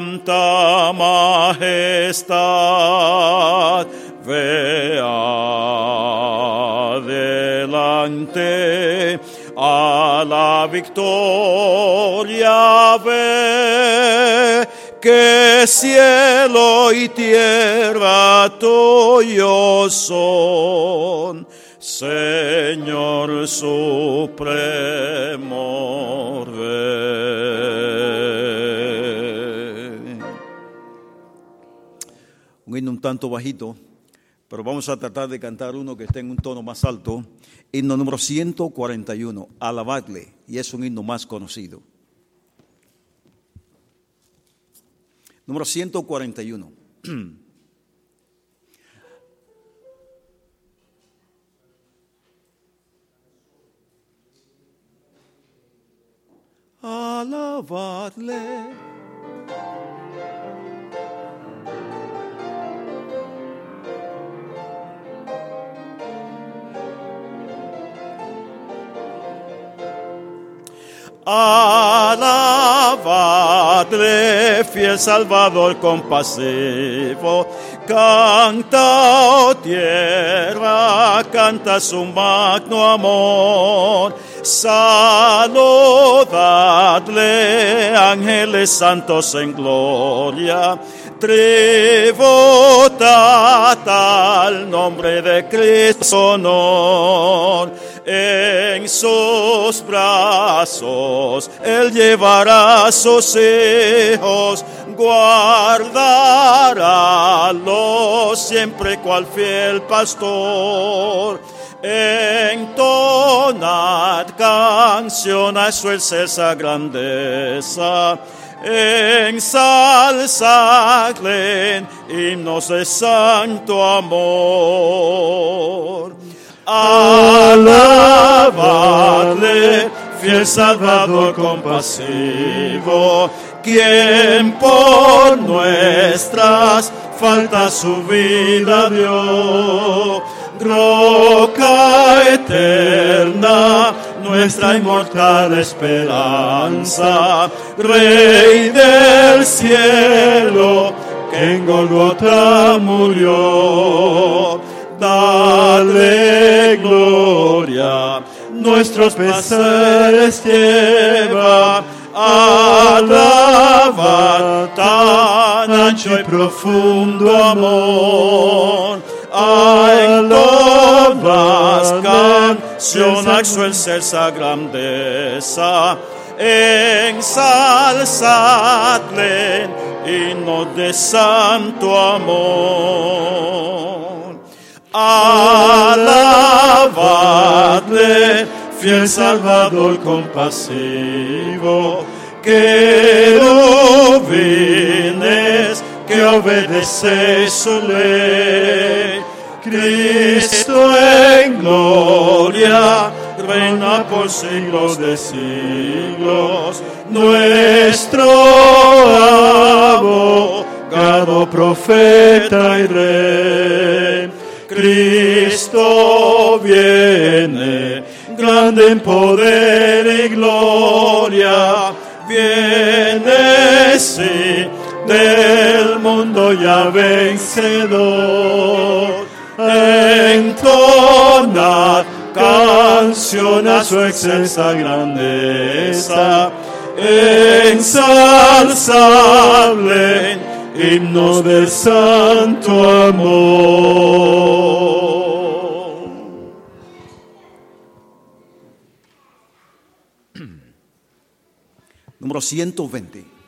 tanta majestad, ve adelante a la victoria, ve que cielo y tierra tuyos son. Señor supremo, himno un tanto bajito, pero vamos a tratar de cantar uno que esté en un tono más alto. Himno número 141, Alabadle, y es un himno más conocido. Número 141. Alabadle. Alabadle, fiel Salvador compasivo, canta, oh tierra, canta su magno amor. Saludadle, ángeles santos en gloria, tributad al nombre de Cristo honor. En sus brazos Él llevará sus hijos, guardará los siempre cual fiel pastor. Entonad canción a su excelsa grandeza. Ensalzadle himnos de santo amor. Alabadle, fiel Salvador compasivo, quien por nuestras faltas su vida dio. Roca eterna, nuestra inmortal esperanza, Rey del cielo, que en Golgota murió. Dale gloria, nuestros pesares lleva, alaba tan ancho y profundo amor. Alabas canción a excelsa grandeza, ensalzadle himno de santo amor. Alabadle, fiel Salvador compasivo, que lo vienes, que obedece su ley. Cristo en gloria, reina por siglos de siglos, nuestro abogado, profeta y rey. Cristo viene, grande en poder y gloria, viene sí, del mundo ya vencedor. Entonad canción a su excelsa grandeza, ensalzable himno del santo amor. Número 120.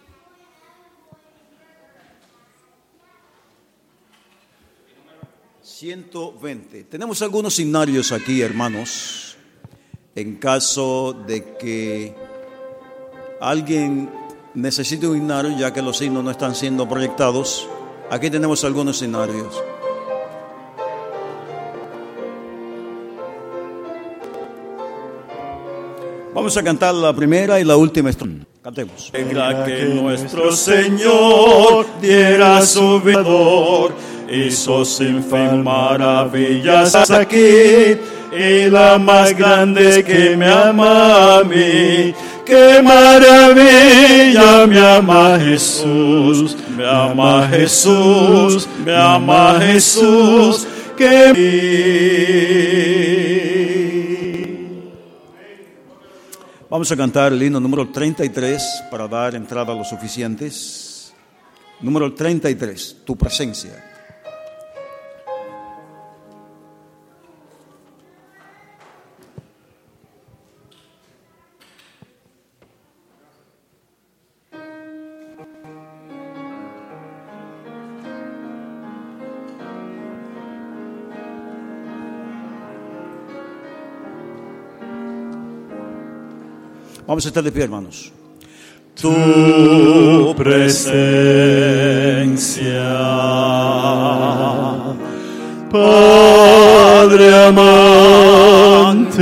...120... Tenemos algunos signarios aquí, hermanos... ...en caso de que... ...alguien necesite un himnario... ...ya que los signos no están siendo proyectados... ...aquí tenemos algunos signarios... Vamos a cantar la primera y la última estrofa. Cantemos. Venga que nuestro Señor diera su vidor, hizo sin fin maravillas aquí, y la más grande que me ama a mí, qué maravilla, me ama Jesús, me ama Jesús, me ama Jesús, que Vamos a cantar el himno número 33 para dar entrada a los oficiantes. Número 33, tu presencia. Vamos a estar de pie, hermanos. tu presencia. Padre amante,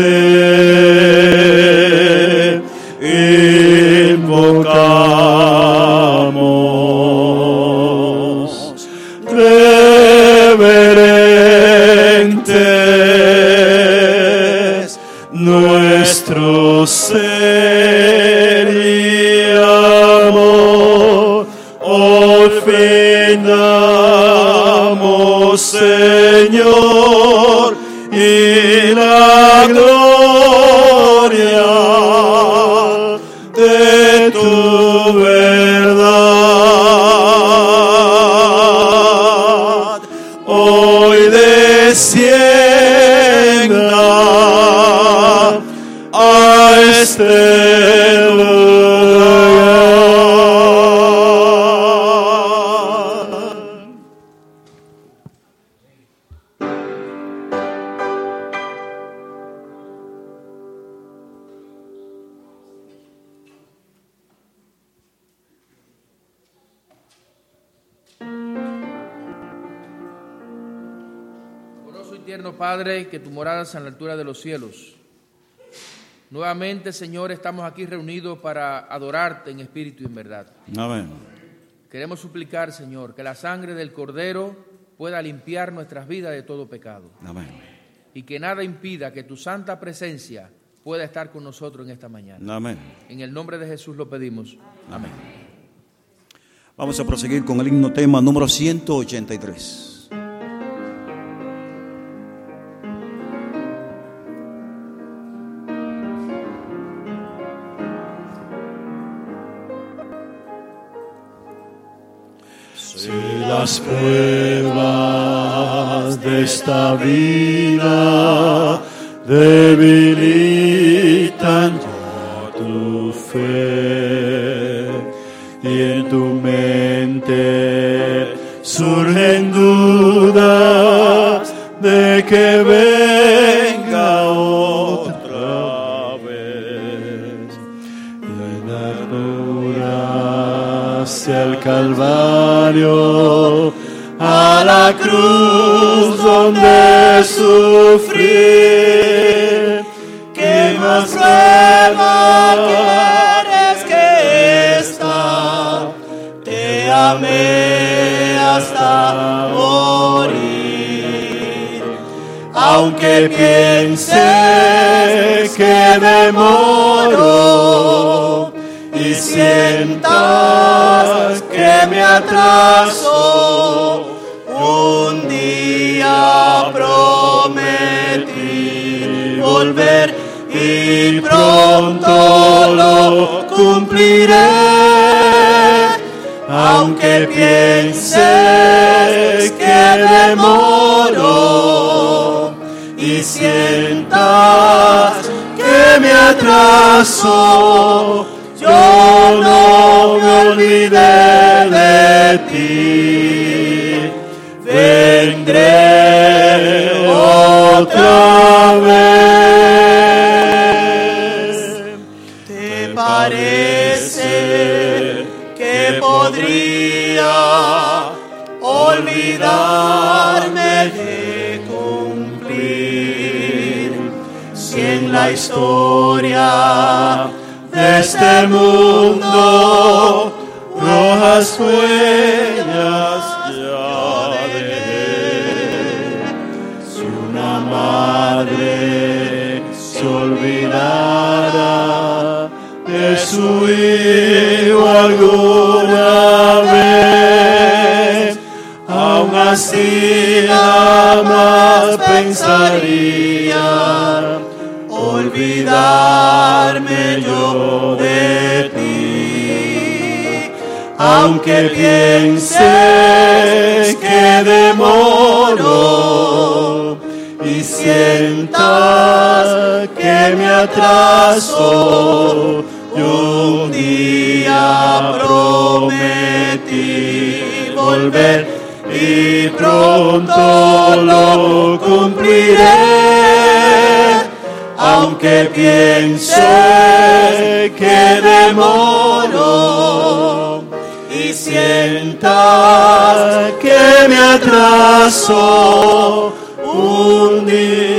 En la altura de los cielos. Nuevamente, Señor, estamos aquí reunidos para adorarte en espíritu y en verdad. Amén. Queremos suplicar, Señor, que la sangre del Cordero pueda limpiar nuestras vidas de todo pecado Amén. y que nada impida que tu santa presencia pueda estar con nosotros en esta mañana. Amén. En el nombre de Jesús lo pedimos. Amén. Vamos a proseguir con el himno tema número 183. Las pruebas de esta vida debilitan tu fe y en tu mente surgen dudas de que venga otra vez. La hacia el Calvario, cruz donde sufrí. ¿Qué más prueba quieres que esta? Te amé hasta morir. Aunque pienses que demoro y sientas que me atraso, y pronto lo cumpliré. Aunque pienses que demoro y sientas que me atraso, yo no me olvidé de ti. Vendré otra parece que podría olvidarme de cumplir. Si en la historia de este mundo rojas huellas su alguna vez, aún así jamás pensaría olvidarme yo de ti, aunque pienses que demoro y sientas que me atraso, un día prometí volver y pronto lo cumpliré. Aunque piense que demoro y sienta que me atraso, un día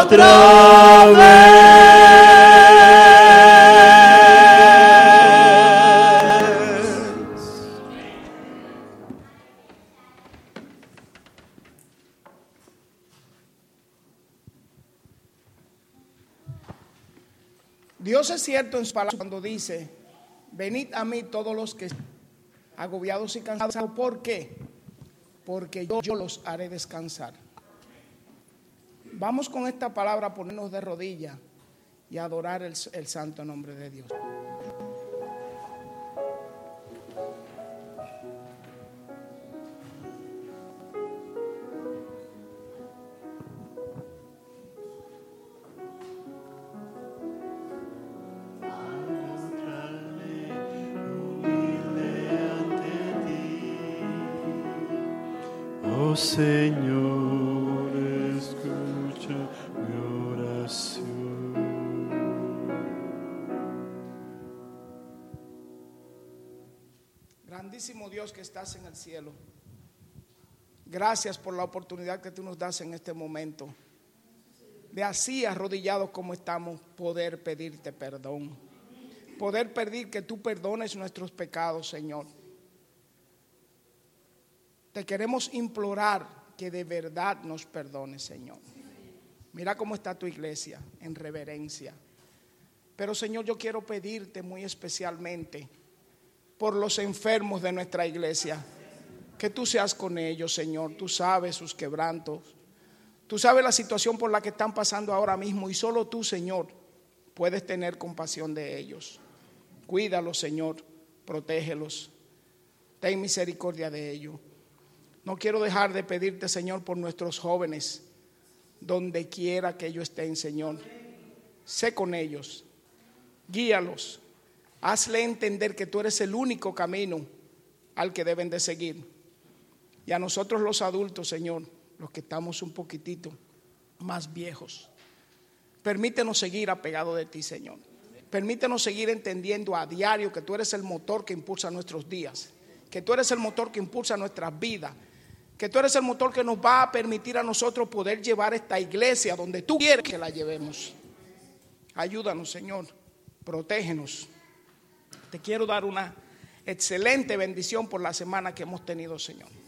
otra vez. Dios es cierto en su palabra cuando dice, venid a mí todos los que agobiados y cansados. ¿Por qué? Porque yo, yo los haré descansar. Vamos con esta palabra a ponernos de rodillas y a adorar el, el santo nombre de Dios. Cielo. Gracias por la oportunidad que tú nos das en este momento. De así arrodillados como estamos, poder pedirte perdón. Poder pedir que tú perdones nuestros pecados, Señor. Te queremos implorar que de verdad nos perdones, Señor. Mira cómo está tu iglesia en reverencia. Pero, Señor, yo quiero pedirte muy especialmente por los enfermos de nuestra iglesia. Que tú seas con ellos, Señor. Tú sabes sus quebrantos. Tú sabes la situación por la que están pasando ahora mismo y solo tú, Señor, puedes tener compasión de ellos. Cuídalos, Señor. Protégelos. Ten misericordia de ellos. No quiero dejar de pedirte, Señor, por nuestros jóvenes, donde quiera que ellos estén, Señor. Sé con ellos. Guíalos. Hazle entender que tú eres el único camino al que deben de seguir. Y a nosotros los adultos, Señor, los que estamos un poquitito más viejos, permítenos seguir apegados de ti, Señor. Permítenos seguir entendiendo a diario que tú eres el motor que impulsa nuestros días, que tú eres el motor que impulsa nuestras vidas, que tú eres el motor que nos va a permitir a nosotros poder llevar esta iglesia donde tú quieres que la llevemos. Ayúdanos, Señor, protégenos. Te quiero dar una excelente bendición por la semana que hemos tenido, Señor.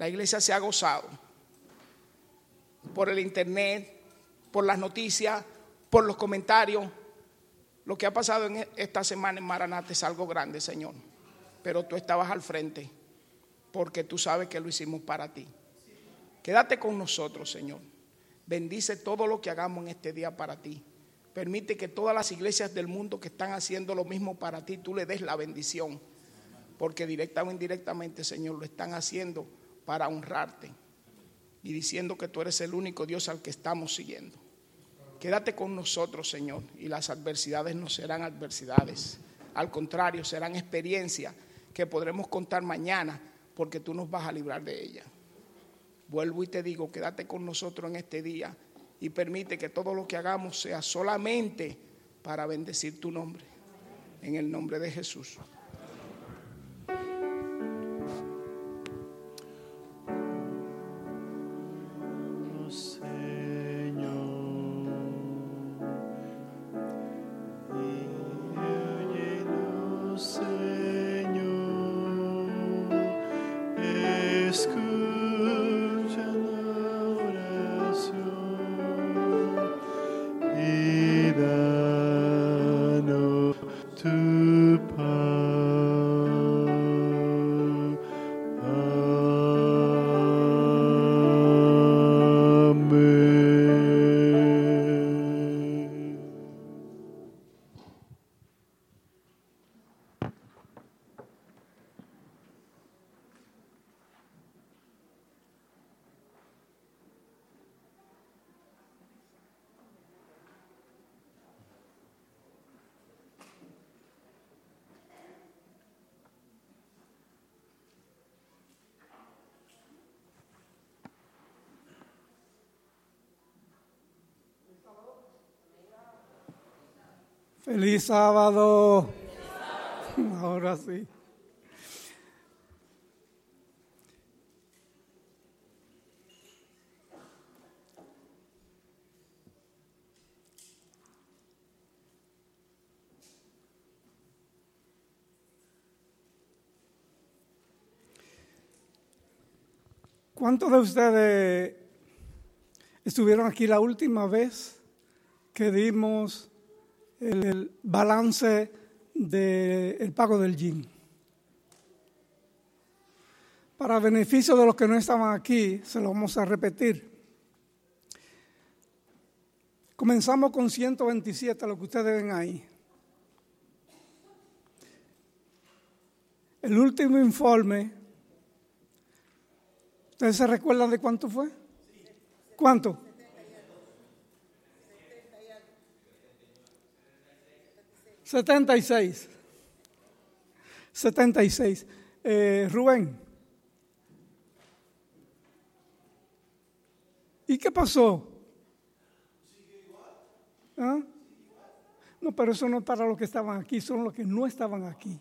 La iglesia se ha gozado por el internet, por las noticias, por los comentarios. Lo que ha pasado en esta semana en Maranate es algo grande, Señor. Pero tú estabas al frente porque tú sabes que lo hicimos para ti. Quédate con nosotros, Señor. Bendice todo lo que hagamos en este día para ti. Permite que todas las iglesias del mundo que están haciendo lo mismo para ti, tú le des la bendición. Porque directa o indirectamente, Señor, lo están haciendo para honrarte. Y diciendo que tú eres el único Dios al que estamos siguiendo. Quédate con nosotros, Señor. Y las adversidades no serán adversidades. Al contrario, serán experiencias que podremos contar mañana porque tú nos vas a librar de ella. Vuelvo y te digo, quédate con nosotros en este día y permite que todo lo que hagamos sea solamente para bendecir tu nombre. En el nombre de Jesús. Señor, Feliz sábado. Ahora sí. ¿Cuántos de ustedes estuvieron aquí la última vez que dimos el, balance del pago del GIN? Para beneficio de los que no estaban aquí, se lo vamos a repetir. Comenzamos con 127, lo que ustedes ven ahí. El último informe ¿Ustedes se recuerdan de cuánto fue? ¿Cuánto? Setenta y seis. Setenta y seis. Eh, Rubén. ¿Y qué pasó? ¿Ah? No, pero eso no es para los que estaban aquí, son los que no estaban aquí.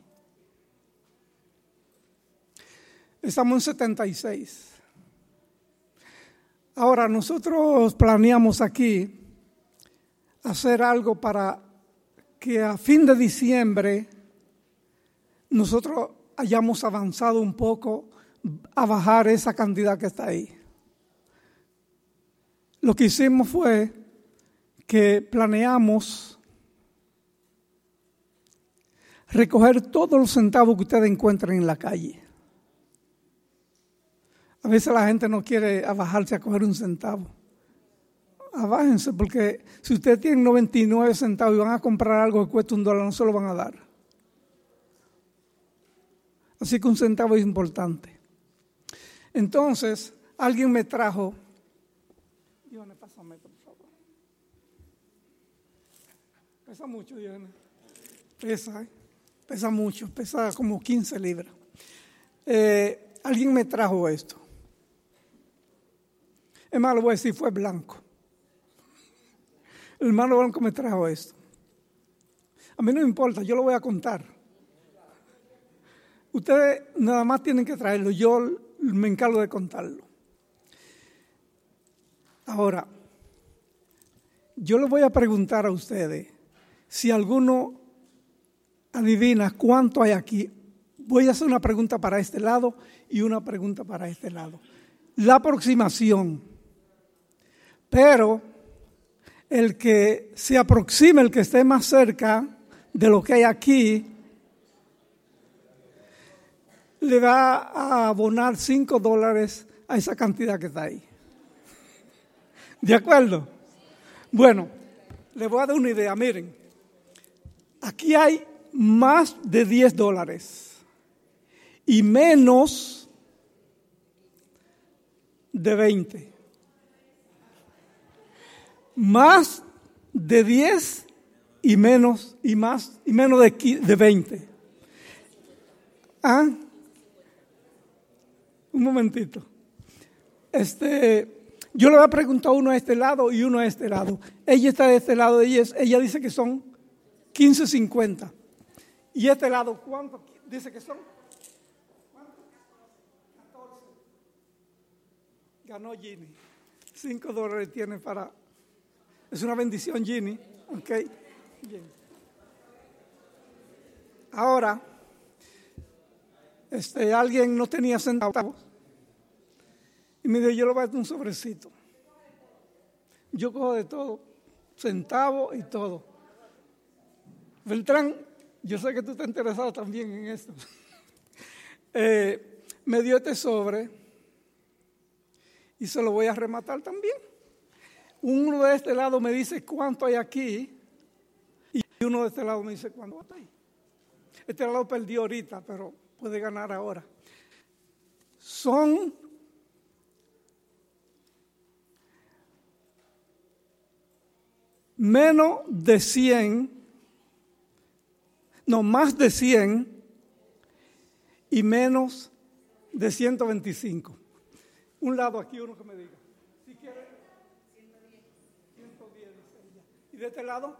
Estamos en 76. Ahora, nosotros planeamos aquí hacer algo para que a fin de diciembre nosotros hayamos avanzado un poco a bajar esa cantidad que está ahí. Lo que hicimos fue que planeamos recoger todos los centavos que ustedes encuentren en la calle. A veces la gente no quiere abajarse a coger un centavo. Abájense, porque si ustedes tienen 99 centavos y van a comprar algo que cuesta un dólar, no se lo van a dar. Así que un centavo es importante. Entonces, alguien me trajo. Dione, pásame, por favor. Pesa mucho, Dione. Pesa, ¿eh? Pesa mucho, pesa como 15 libras. Eh, alguien me trajo esto. Es más, lo voy a decir, fue blanco. El hermano blanco me trajo esto. A mí no me importa, yo lo voy a contar. Ustedes nada más tienen que traerlo, yo me encargo de contarlo. Ahora, yo les voy a preguntar a ustedes si alguno adivina cuánto hay aquí. Voy a hacer una pregunta para este lado y una pregunta para este lado. La aproximación pero el que se aproxime, el que esté más cerca de lo que hay aquí, le va a abonar 5 dólares a esa cantidad que está ahí. ¿De acuerdo? Bueno, le voy a dar una idea. Miren, aquí hay más de 10 dólares y menos de 20 más de 10 y menos y más y menos de, de 20. ¿Ah? Un momentito. Este, yo le voy a preguntar uno a este lado y uno a este lado. Ella está de este lado, ella, ella dice que son 15.50. Y este lado, ¿cuánto dice que son? ¿Cuánto? 14. Ganó Ginny. 5 dólares tiene para es una bendición, Ginny. Ok. Bien. Ahora, este, alguien no tenía centavos y me dijo, yo le voy a dar un sobrecito. Yo cojo de todo, centavos y todo. Beltrán, yo sé que tú estás interesado también en esto. Eh, me dio este sobre y se lo voy a rematar también. Uno de este lado me dice cuánto hay aquí y uno de este lado me dice cuánto hay. Este lado perdió ahorita, pero puede ganar ahora. Son menos de 100, no, más de 100 y menos de 125. Un lado aquí, uno que me diga. De este lado?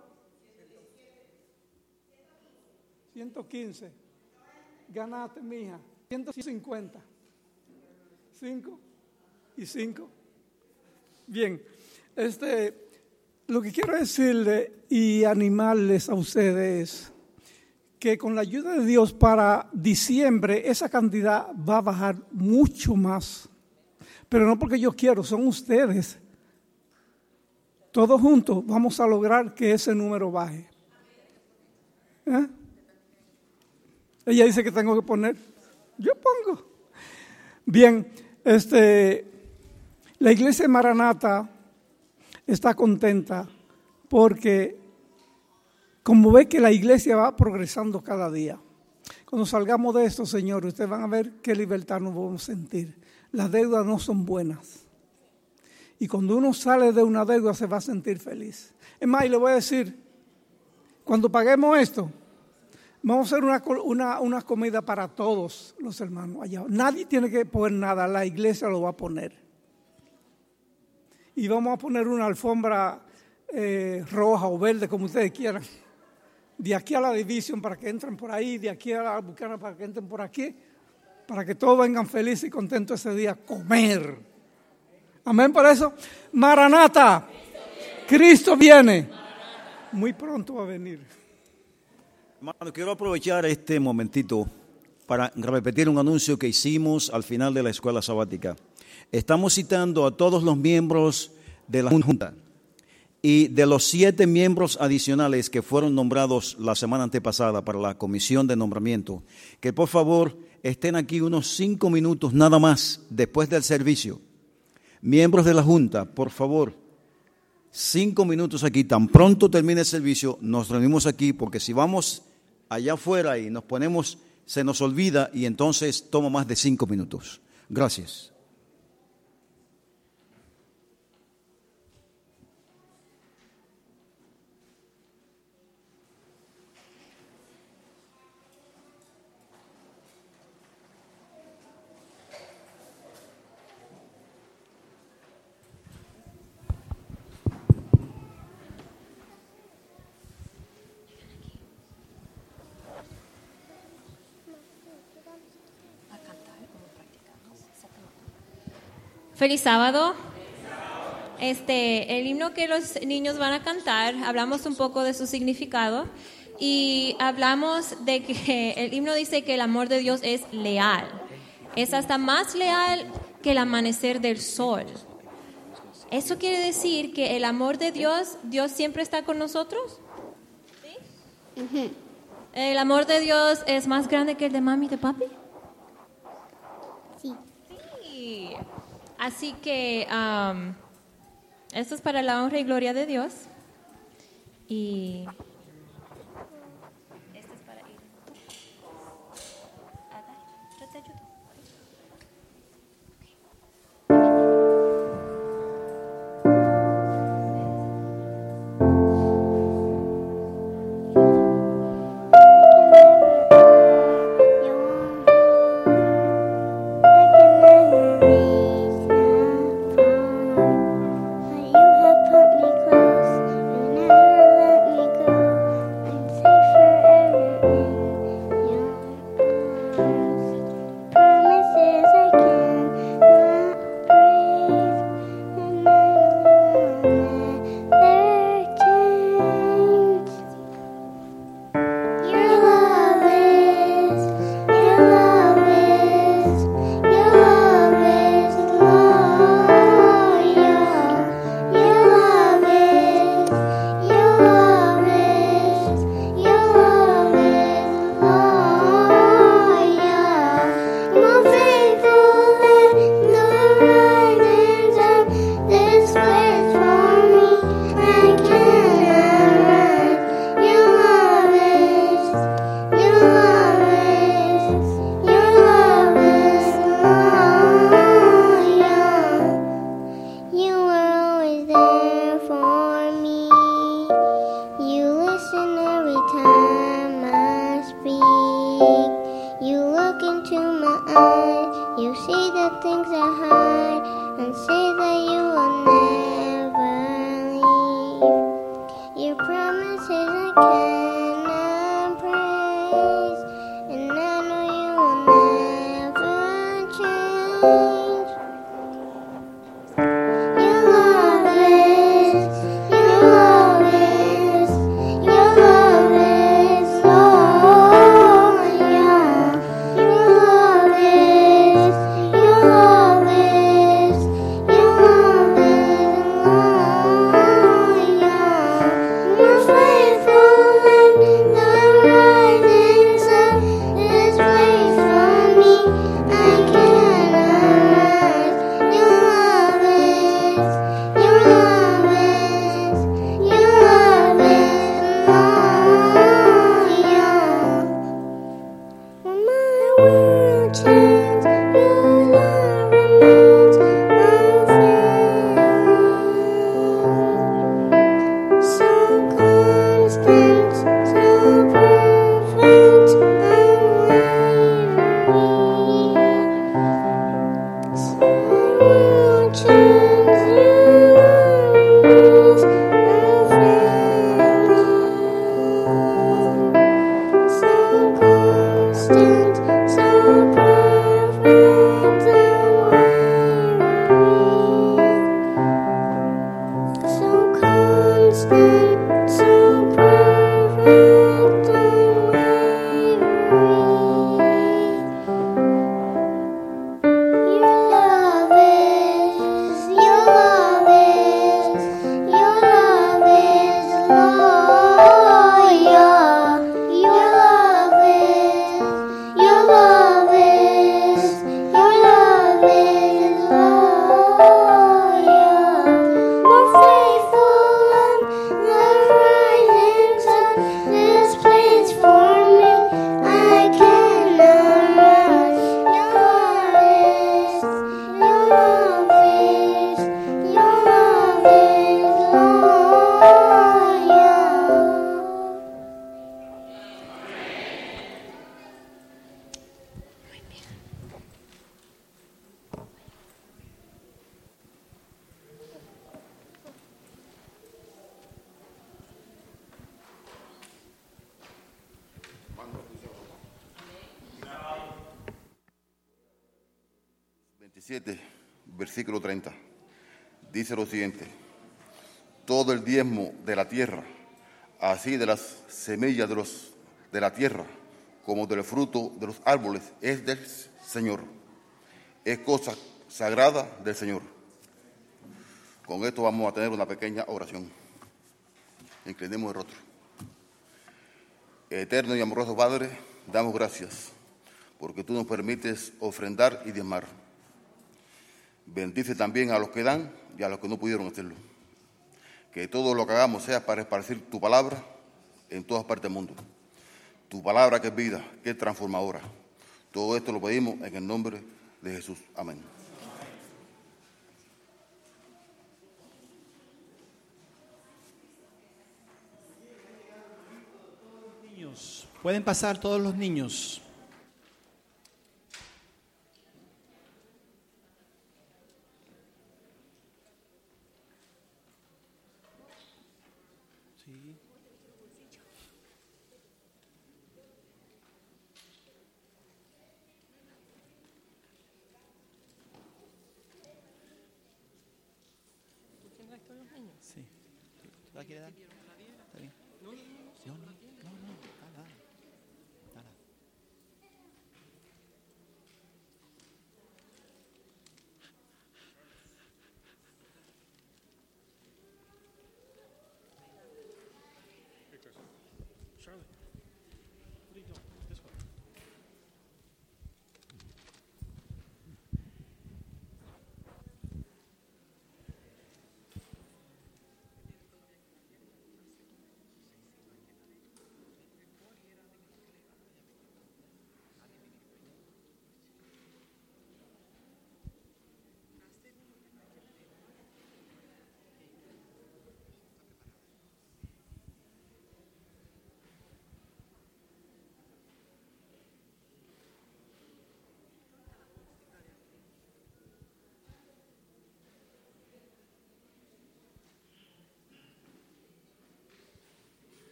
115. Ganaste, mija. 150. 5 y 5. Bien, este, lo que quiero decirle y animarles a ustedes que con la ayuda de Dios para diciembre esa cantidad va a bajar mucho más. Pero no porque yo quiero, son ustedes. Todos juntos vamos a lograr que ese número baje. ¿Eh? Ella dice que tengo que poner. Yo pongo. Bien, este, la iglesia de Maranata está contenta porque como ve que la iglesia va progresando cada día. Cuando salgamos de esto, Señor, ustedes van a ver qué libertad nos vamos a sentir. Las deudas no son buenas. Y cuando uno sale de una deuda se va a sentir feliz. Es más, y le voy a decir, cuando paguemos esto, vamos a hacer una, una, una comida para todos los hermanos allá. Nadie tiene que poner nada, la iglesia lo va a poner. Y vamos a poner una alfombra eh, roja o verde, como ustedes quieran. De aquí a la división para que entren por ahí, de aquí a la bucana para que entren por aquí, para que todos vengan felices y contentos ese día a comer. Amén por eso. Maranata. Cristo viene. Muy pronto va a venir. Hermano, quiero aprovechar este momentito para repetir un anuncio que hicimos al final de la escuela sabática. Estamos citando a todos los miembros de la Junta y de los siete miembros adicionales que fueron nombrados la semana antepasada para la comisión de nombramiento, que por favor estén aquí unos cinco minutos nada más después del servicio. Miembros de la Junta, por favor, cinco minutos aquí, tan pronto termine el servicio, nos reunimos aquí, porque si vamos allá afuera y nos ponemos, se nos olvida y entonces toma más de cinco minutos. Gracias. Feliz sábado. Este, el himno que los niños van a cantar, hablamos un poco de su significado y hablamos de que el himno dice que el amor de Dios es leal. Es hasta más leal que el amanecer del sol. Eso quiere decir que el amor de Dios, Dios siempre está con nosotros. ¿Sí? El amor de Dios es más grande que el de mami y de papi. Sí. Sí. Así que um, esto es para la honra y gloria de Dios. Y así de las semillas de, los, de la tierra como del fruto de los árboles, es del Señor. Es cosa sagrada del Señor. Con esto vamos a tener una pequeña oración. Inclinemos el rostro. Eterno y amoroso Padre, damos gracias porque tú nos permites ofrendar y diezmar. Bendice también a los que dan y a los que no pudieron hacerlo. Que todo lo que hagamos sea para esparcir tu palabra en todas partes del mundo. Tu palabra que es vida, que es transformadora. Todo esto lo pedimos en el nombre de Jesús. Amén. Pueden pasar todos los niños.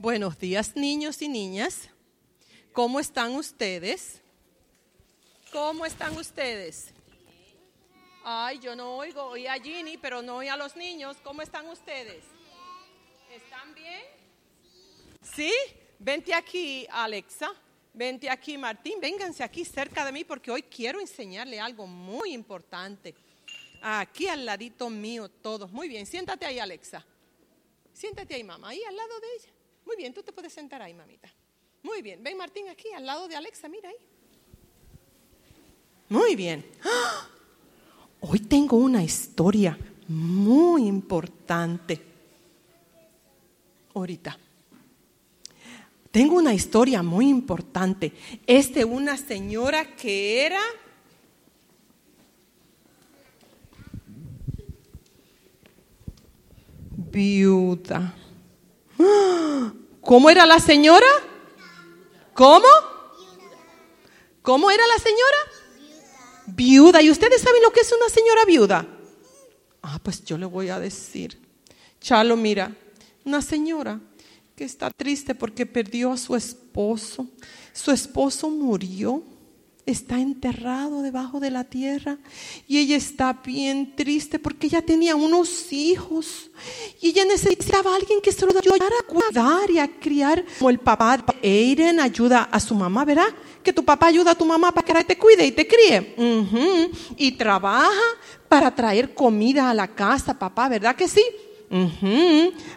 Buenos días, niños y niñas. ¿Cómo están ustedes? ¿Cómo están ustedes? Ay, yo no oigo, oí a Ginny, pero no oí a los niños. ¿Cómo están ustedes? ¿Están bien? ¿Sí? Vente aquí, Alexa. Vente aquí, Martín. Vénganse aquí cerca de mí porque hoy quiero enseñarle algo muy importante. Aquí al ladito mío, todos. Muy bien, siéntate ahí, Alexa. Siéntate ahí, mamá, ahí al lado de ella. Muy bien, tú te puedes sentar ahí, mamita. Muy bien, ven Martín aquí, al lado de Alexa, mira ahí. Muy bien. ¡Ah! Hoy tengo una historia muy importante. Ahorita. Tengo una historia muy importante. Es de una señora que era viuda. ¿Cómo era la señora? ¿Cómo? ¿Cómo era la señora? Viuda. ¿Y ustedes saben lo que es una señora viuda? Ah, pues yo le voy a decir. Chalo, mira, una señora que está triste porque perdió a su esposo. Su esposo murió está enterrado debajo de la tierra y ella está bien triste porque ella tenía unos hijos y ella necesitaba a alguien que se lo ayudara a cuidar y a criar como el papá de Aiden ayuda a su mamá, ¿verdad? Que tu papá ayuda a tu mamá para que te cuide y te críe. Y trabaja para traer comida a la casa, papá, ¿verdad que sí?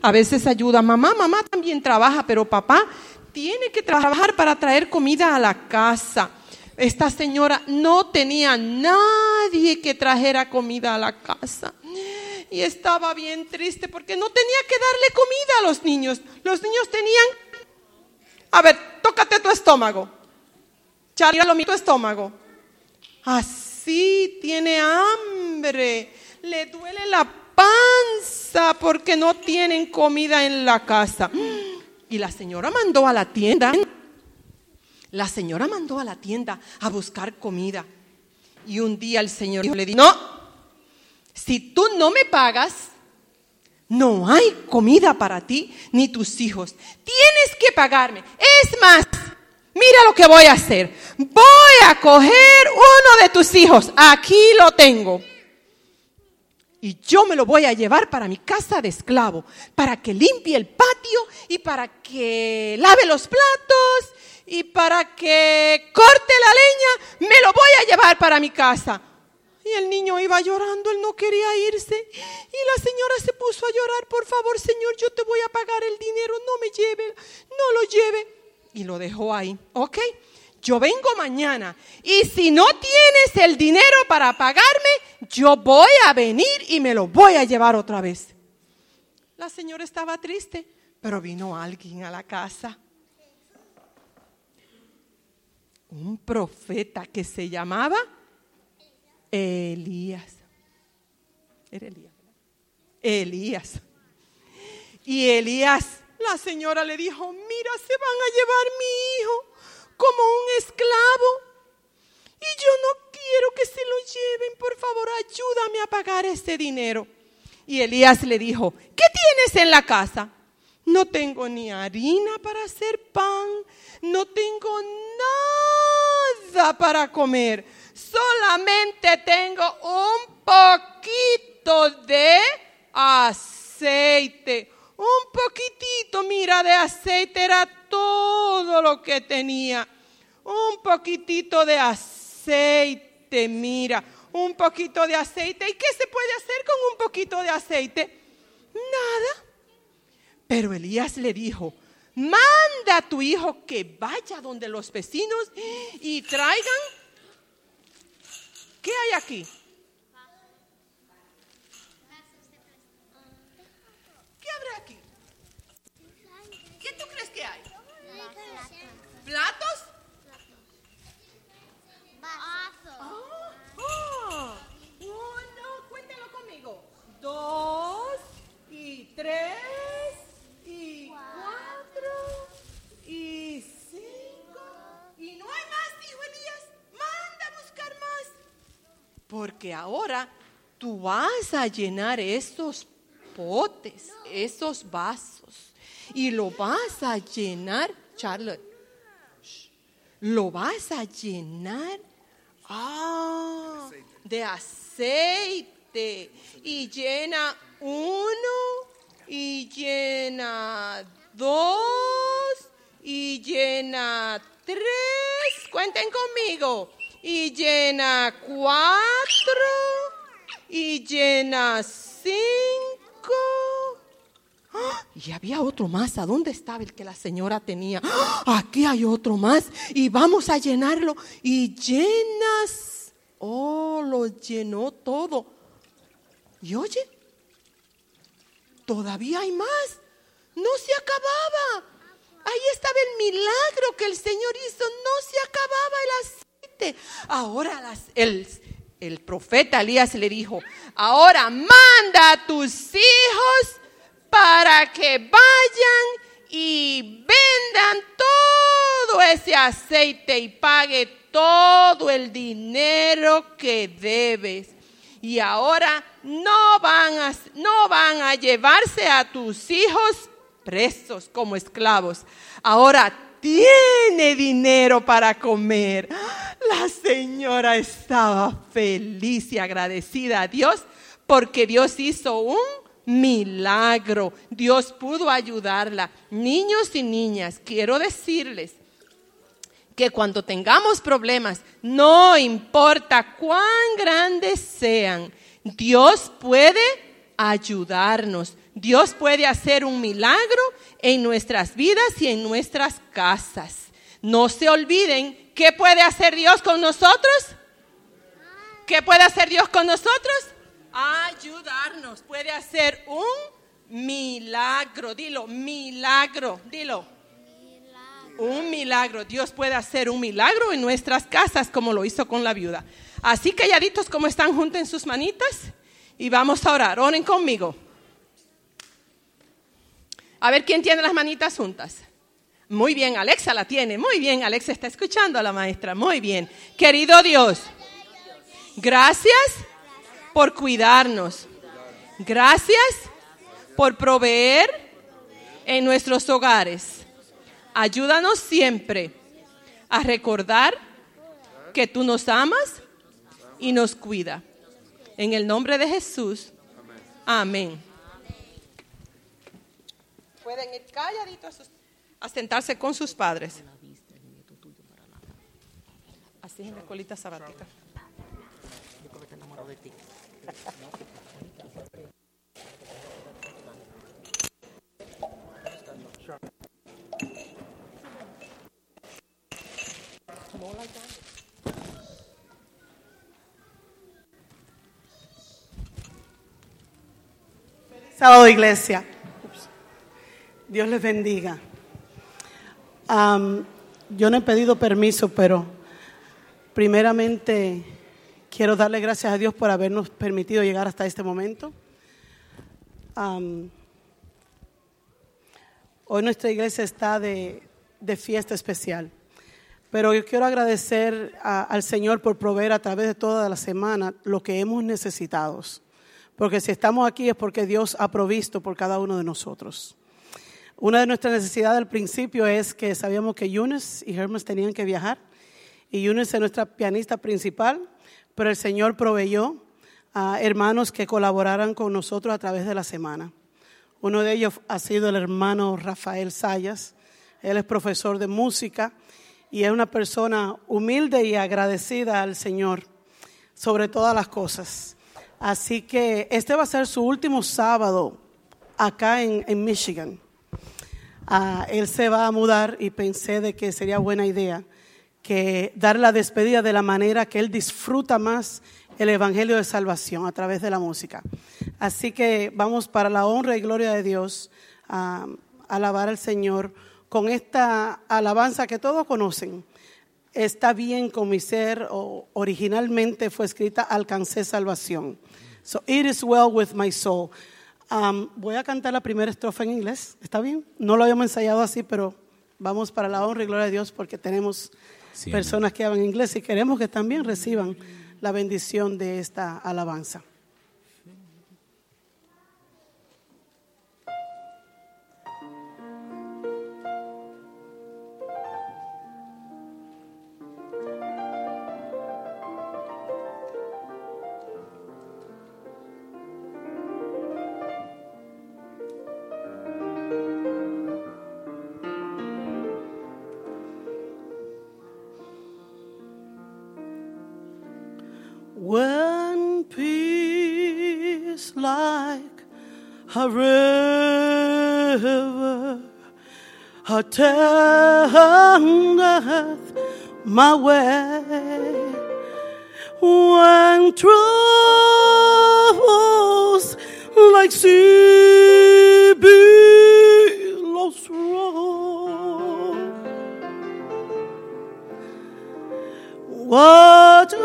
A veces ayuda a mamá, mamá también trabaja, pero papá tiene que trabajar para traer comida a la casa. Esta señora no tenía nadie que trajera comida a la casa. Y estaba bien triste porque no tenía que darle comida a los niños. Los niños tenían... A ver, tócate tu estómago. Charlie, lo tu estómago. Así tiene hambre. Le duele la panza porque no tienen comida en la casa. Y la señora mandó a la tienda la señora mandó a la tienda a buscar comida. Y un día el señor le dijo, no, si tú no me pagas, no hay comida para ti ni tus hijos. Tienes que pagarme. Es más, mira lo que voy a hacer. Voy a coger uno de tus hijos. Aquí lo tengo. Y yo me lo voy a llevar para mi casa de esclavo, para que limpie el patio y para que lave los platos y para que corte la leña, me lo voy a llevar para mi casa. Y el niño iba llorando, él no quería irse. Y la señora se puso a llorar, por favor, Señor, yo te voy a pagar el dinero, no me lleve, no lo lleve. Y lo dejó ahí, ¿ok? Yo vengo mañana y si no tienes el dinero para pagarme, yo voy a venir y me lo voy a llevar otra vez. La señora estaba triste, pero vino alguien a la casa un profeta que se llamaba Elías. Era Elías. Elías. Y Elías, la señora le dijo, mira, se van a llevar mi hijo como un esclavo. Y yo no quiero que se lo lleven, por favor, ayúdame a pagar ese dinero. Y Elías le dijo, ¿qué tienes en la casa? No tengo ni harina para hacer pan, no tengo nada para comer, solamente tengo un poquito de aceite. Un poquitito, mira, de aceite era todo lo que tenía. Un poquitito de aceite, mira, un poquito de aceite. ¿Y qué se puede hacer con un poquito de aceite? Nada. Pero Elías le dijo, manda a tu hijo que vaya donde los vecinos y traigan... ¿Qué hay aquí? ¿Qué habrá aquí? ¿Qué tú crees que hay? ¿Platos? Oh, oh. Uno, cuéntalo conmigo. Dos y tres y cinco. Y no hay más, dijo Elías. Manda a buscar más. Porque ahora tú vas a llenar estos potes, esos vasos, y lo vas a llenar, Charlotte, lo vas a llenar ah, de aceite y llena uno y llena dos y llena tres, cuenten conmigo, y llena cuatro y llena cinco. Y había otro más. ¿A dónde estaba el que la señora tenía? ¡Ah! Aquí hay otro más. Y vamos a llenarlo. Y llenas. Oh, lo llenó todo. Y oye, todavía hay más. No se acababa. Ahí estaba el milagro que el Señor hizo. No se acababa el aceite. Ahora el, el profeta Elías le dijo, ahora manda a tus hijos para que vayan y vendan todo ese aceite y pague todo el dinero que debes. Y ahora no van a, no van a llevarse a tus hijos presos como esclavos. Ahora tiene dinero para comer. La señora estaba feliz y agradecida a Dios porque Dios hizo un milagro. Dios pudo ayudarla. Niños y niñas, quiero decirles que cuando tengamos problemas, no importa cuán grandes sean, Dios puede ayudarnos. Dios puede hacer un milagro en nuestras vidas y en nuestras casas. No se olviden, ¿qué puede hacer Dios con nosotros? ¿Qué puede hacer Dios con nosotros? Ayudarnos. Puede hacer un milagro. Dilo, milagro. Dilo. Un milagro. Dios puede hacer un milagro en nuestras casas como lo hizo con la viuda. Así calladitos como están, junten sus manitas y vamos a orar. Oren conmigo. A ver quién tiene las manitas juntas. Muy bien, Alexa la tiene. Muy bien, Alexa está escuchando a la maestra. Muy bien. Querido Dios, gracias por cuidarnos. Gracias por proveer en nuestros hogares. Ayúdanos siempre a recordar que tú nos amas y nos cuida. En el nombre de Jesús. Amén. Pueden ir calladitos a sus- a sentarse con sus padres. Así en la colita sabática. Sábado Iglesia. Dios les bendiga. Yo no he pedido permiso, pero primeramente quiero darle gracias a Dios por habernos permitido llegar hasta este momento. Hoy nuestra iglesia está de, de fiesta especial, pero yo quiero agradecer al Señor por proveer a través de toda la semana lo que hemos necesitado. Porque si estamos aquí es porque Dios ha provisto por cada uno de nosotros. Una de nuestras necesidades al principio es que sabíamos que Yunes y Hermes tenían que viajar. Y Yunes es nuestra pianista principal, pero el Señor proveyó a hermanos que colaboraran con nosotros a través de la semana. Uno de ellos ha sido el hermano Rafael Sayas. Él es profesor de música y es una persona humilde y agradecida al Señor sobre todas las cosas. Así que este va a ser su último sábado acá en, en Michigan. Ah, él se va a mudar y pensé de que sería buena idea que dar la despedida de la manera que él disfruta más el Evangelio de Salvación a través de la música. Así que vamos para la honra y gloria de Dios a alabar al Señor con esta alabanza que todos conocen. Está bien con mi ser, o originalmente fue escrita Alcancé salvación. So it is well with my soul. Um, voy a cantar la primera estrofa en inglés, ¿está bien? No lo habíamos ensayado así, pero vamos para la honra y gloria de Dios porque tenemos Sí, personas que hablan inglés y queremos que también reciban la bendición de esta alabanza. A river attendeth my way when troubles like sea billows roll. Whatever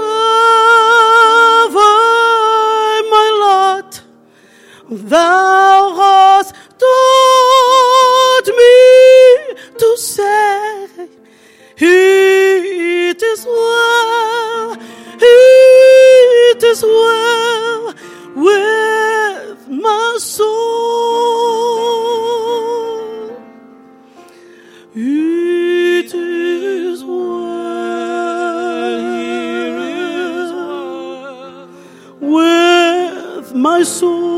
thou hast taught me to say, It is well, it is well with my soul. It is well with my soul.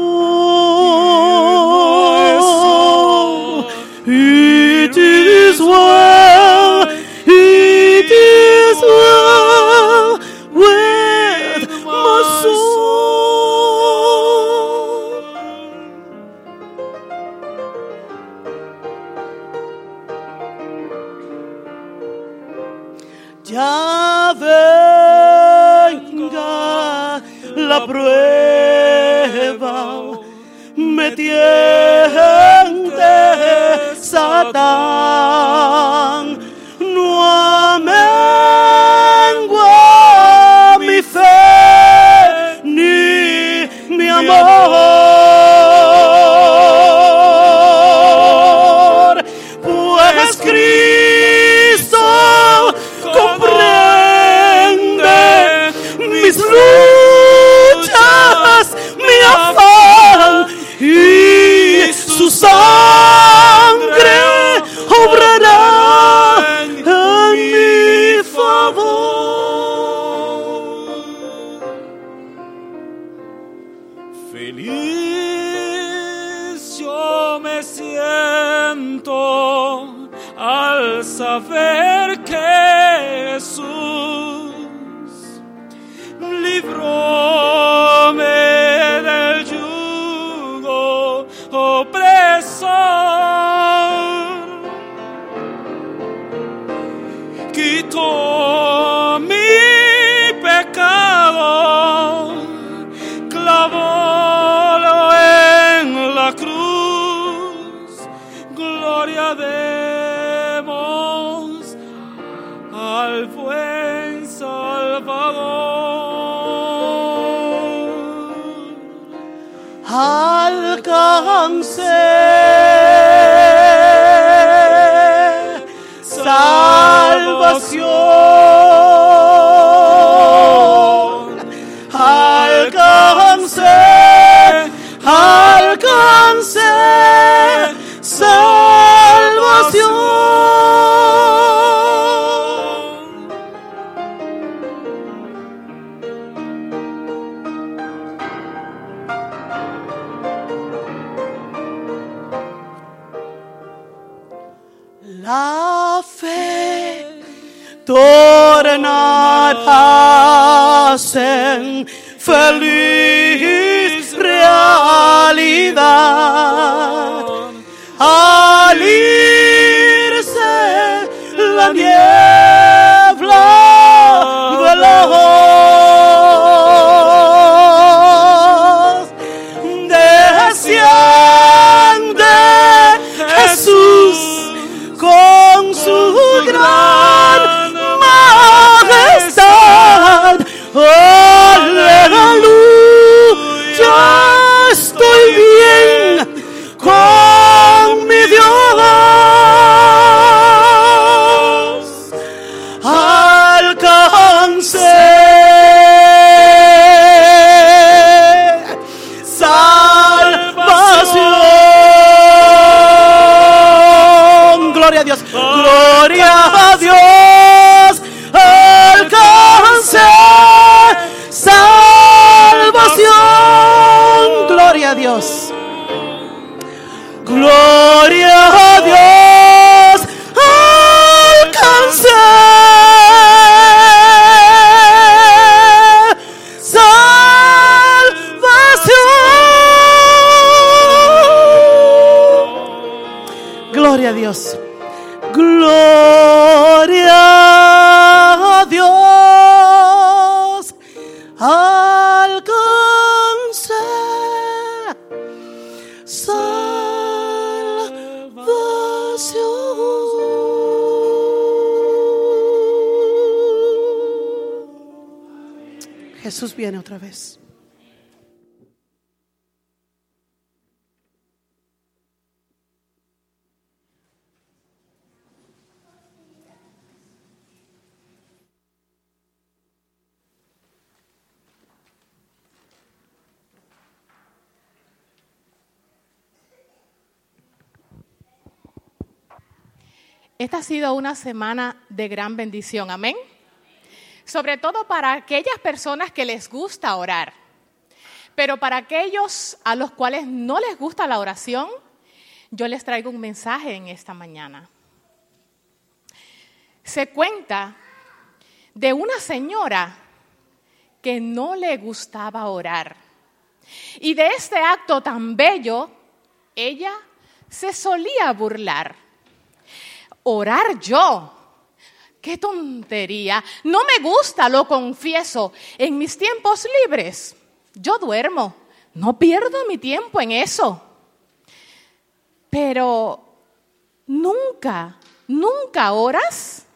Prueba, me tiente Satán, saber que Jesús libróme del yugo opresor, una semana de gran bendición, amén. Sobre todo para aquellas personas que les gusta orar. Pero para aquellos a los cuales no les gusta la oración, yo les traigo un mensaje en esta mañana. Se cuenta de una señora que no le gustaba orar. Y de este acto tan bello, ella se solía burlar orar yo. ¡Qué tontería! No me gusta, lo confieso. En mis tiempos libres, yo duermo. No pierdo mi tiempo en eso. Pero nunca, nunca oras.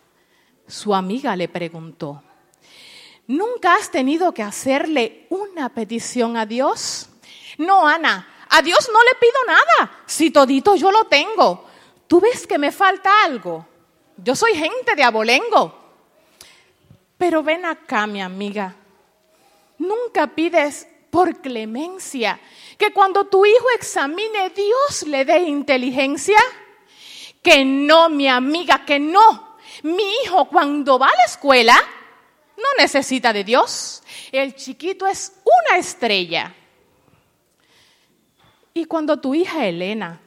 Su amiga le preguntó. ¿Nunca has tenido que hacerle una petición a Dios? No, Ana, a Dios no le pido nada, si todito yo lo tengo. ¿Tú ves que me falta algo? Yo soy gente de abolengo. Pero ven acá, mi amiga. Nunca pides por clemencia que cuando tu hijo examine, Dios le dé inteligencia. Que no, mi amiga, que no. Mi hijo cuando va a la escuela no necesita de Dios. El chiquito es una estrella. Y cuando tu hija Elena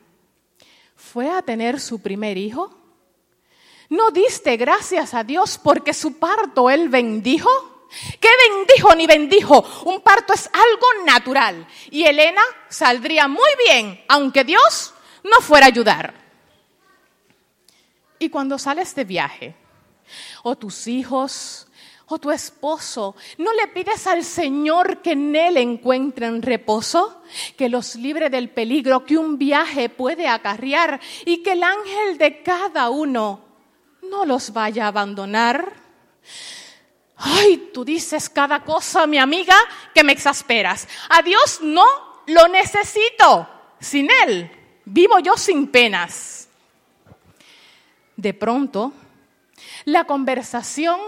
fue a tener su primer hijo? ¿No diste gracias a Dios porque su parto él bendijo? ¿Qué bendijo ni bendijo? Un parto es algo natural. Y Elena saldría muy bien, aunque Dios no fuera a ayudar. Y cuando sales de viaje, o tus hijos, o tu esposo, ¿no le pides al Señor que en Él encuentren reposo? Que los libre del peligro que un viaje puede acarrear y que el ángel de cada uno no los vaya a abandonar. Ay, tú dices cada cosa, mi amiga, que me exasperas. A Dios no lo necesito. Sin Él vivo yo sin penas. De pronto, la conversación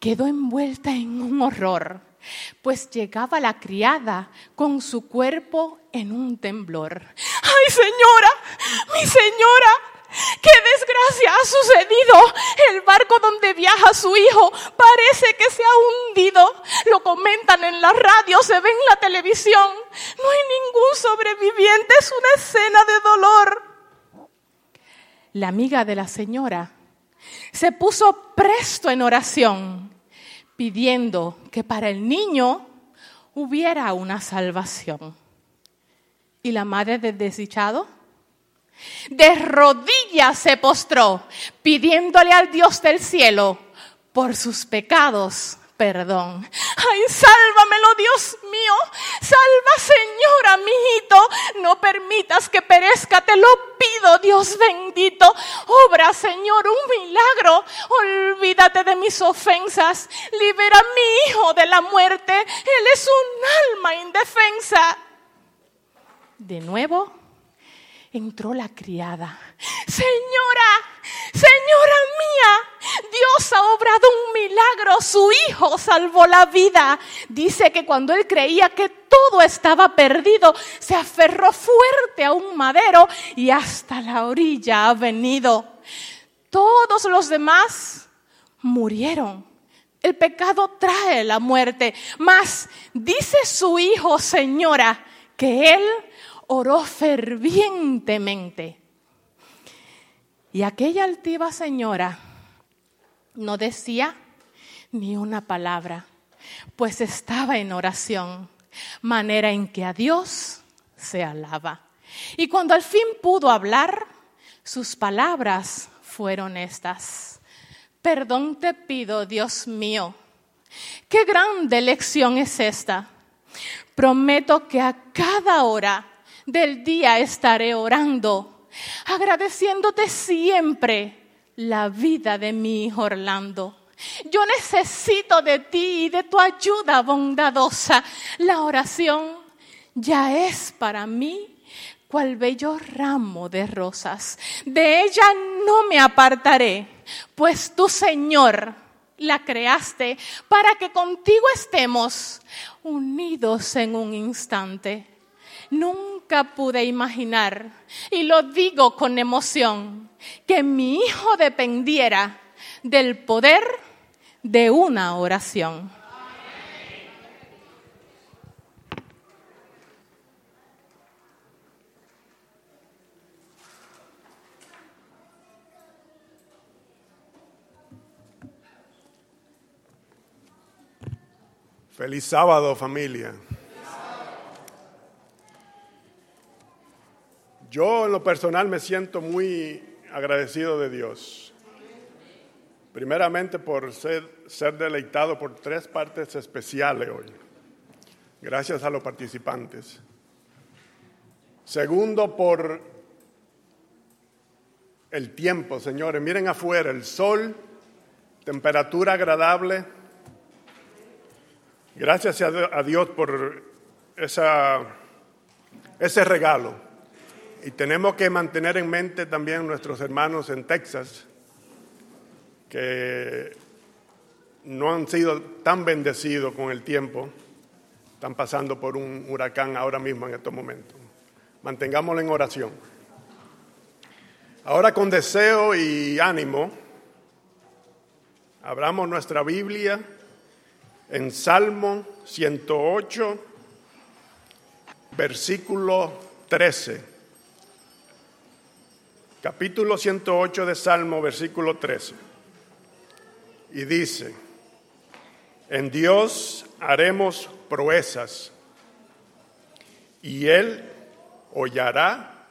quedó envuelta en un horror, pues llegaba la criada con su cuerpo en un temblor. ¡Ay, señora! ¡Mi señora! ¡Qué desgracia ha sucedido! El barco donde viaja su hijo parece que se ha hundido. Lo comentan en la radio, se ve en la televisión. No hay ningún sobreviviente, es una escena de dolor. La amiga de la señora se puso presto en oración, pidiendo que para el niño hubiera una salvación. ¿Y la madre del desdichado? De rodillas se postró, pidiéndole al Dios del cielo por sus pecados perdón. Ay, sálvamelo, Dios mío. Salva, Señora, mi hijito. No permitas que perezca, te lo pido, Dios bendito. Obra, Señor, un milagro. Olvídate de mis ofensas. Libera a mi hijo de la muerte. Él es un alma indefensa. De nuevo entró la criada. Señora, señora mía, Dios ha obrado un milagro, su hijo salvó la vida. Dice que cuando él creía que todo estaba perdido, se aferró fuerte a un madero y hasta la orilla ha venido. Todos los demás murieron. El pecado trae la muerte, mas dice su hijo, señora, que él oró fervientemente. Y aquella altiva señora no decía ni una palabra, pues estaba en oración, manera en que a Dios se alaba. Y cuando al fin pudo hablar, Sus palabras fueron estas. Perdón te pido, Dios mío. Qué grande lección es esta. Prometo que a cada hora del día estaré orando, agradeciéndote siempre la vida de mi hijo Orlando. Yo necesito de ti y de tu ayuda bondadosa. La oración ya es para mí cual bello ramo de rosas. De ella no me apartaré, pues tú, Señor, la creaste para que contigo estemos unidos en un instante. Pude imaginar, y lo digo con emoción, que mi hijo dependiera del poder de una oración. Feliz sábado familia. Yo en lo personal me siento muy agradecido de Dios. Primeramente por ser, ser deleitado por tres partes especiales hoy. Gracias a los participantes. Segundo, por el tiempo, señores. Miren afuera, el sol, temperatura agradable. Gracias a Dios por ese regalo. Y tenemos que mantener en mente también nuestros hermanos en Texas, que no han sido tan bendecidos con el tiempo, están pasando por un huracán ahora mismo en estos momentos. Mantengámoslo en oración. Ahora con deseo y ánimo, abramos nuestra Biblia en Salmo 108, versículo 13. Capítulo 108 de Salmo, versículo 13. Y dice, en Dios haremos proezas y Él hollará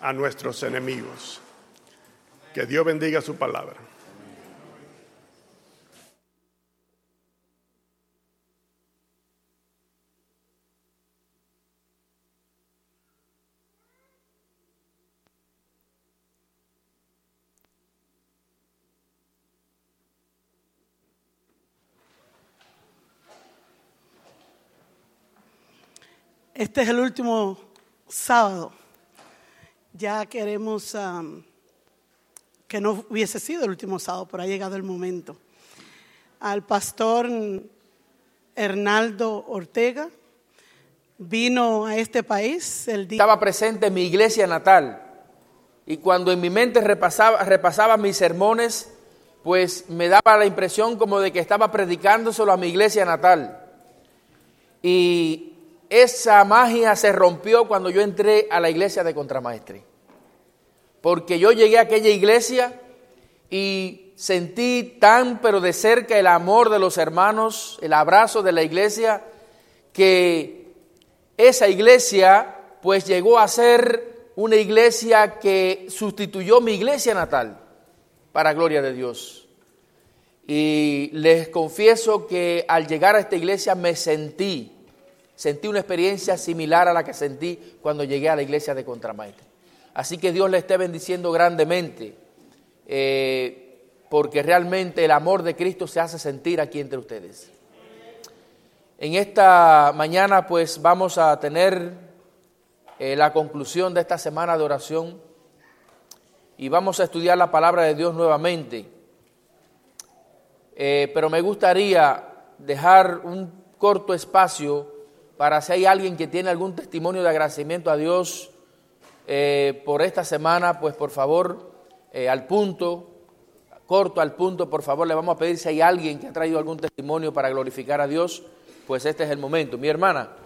a nuestros enemigos. Que Dios bendiga su palabra. Este es el último sábado. Ya queremos um, que no hubiese sido el último sábado, pero ha llegado el momento. Al pastor Hernaldo Ortega vino a este país el día... Estaba presente en mi iglesia natal y cuando en mi mente repasaba, repasaba mis sermones, pues me daba la impresión como de que estaba predicándoselo a mi iglesia natal. Y esa magia se rompió cuando yo entré a la iglesia de Contramaestre. Porque yo llegué a aquella iglesia y sentí tan pero de cerca el amor de los hermanos, el abrazo de la iglesia, que esa iglesia pues llegó a ser una iglesia que sustituyó mi iglesia natal, para gloria de Dios. Y les confieso que al llegar a esta iglesia me sentí Sentí una experiencia similar a la que sentí cuando llegué a la iglesia de Contramaestre. Así que Dios le esté bendiciendo grandemente, eh, porque realmente el amor de Cristo se hace sentir aquí entre ustedes. En esta mañana pues vamos a tener eh, la conclusión de esta semana de oración y vamos a estudiar la palabra de Dios nuevamente. Eh, pero me gustaría dejar un corto espacio para si hay alguien que tiene algún testimonio de agradecimiento a Dios eh, por esta semana, pues por favor, eh, al punto, corto al punto, por favor, le vamos a pedir si hay alguien que ha traído algún testimonio para glorificar a Dios, pues este es el momento. Mi hermana.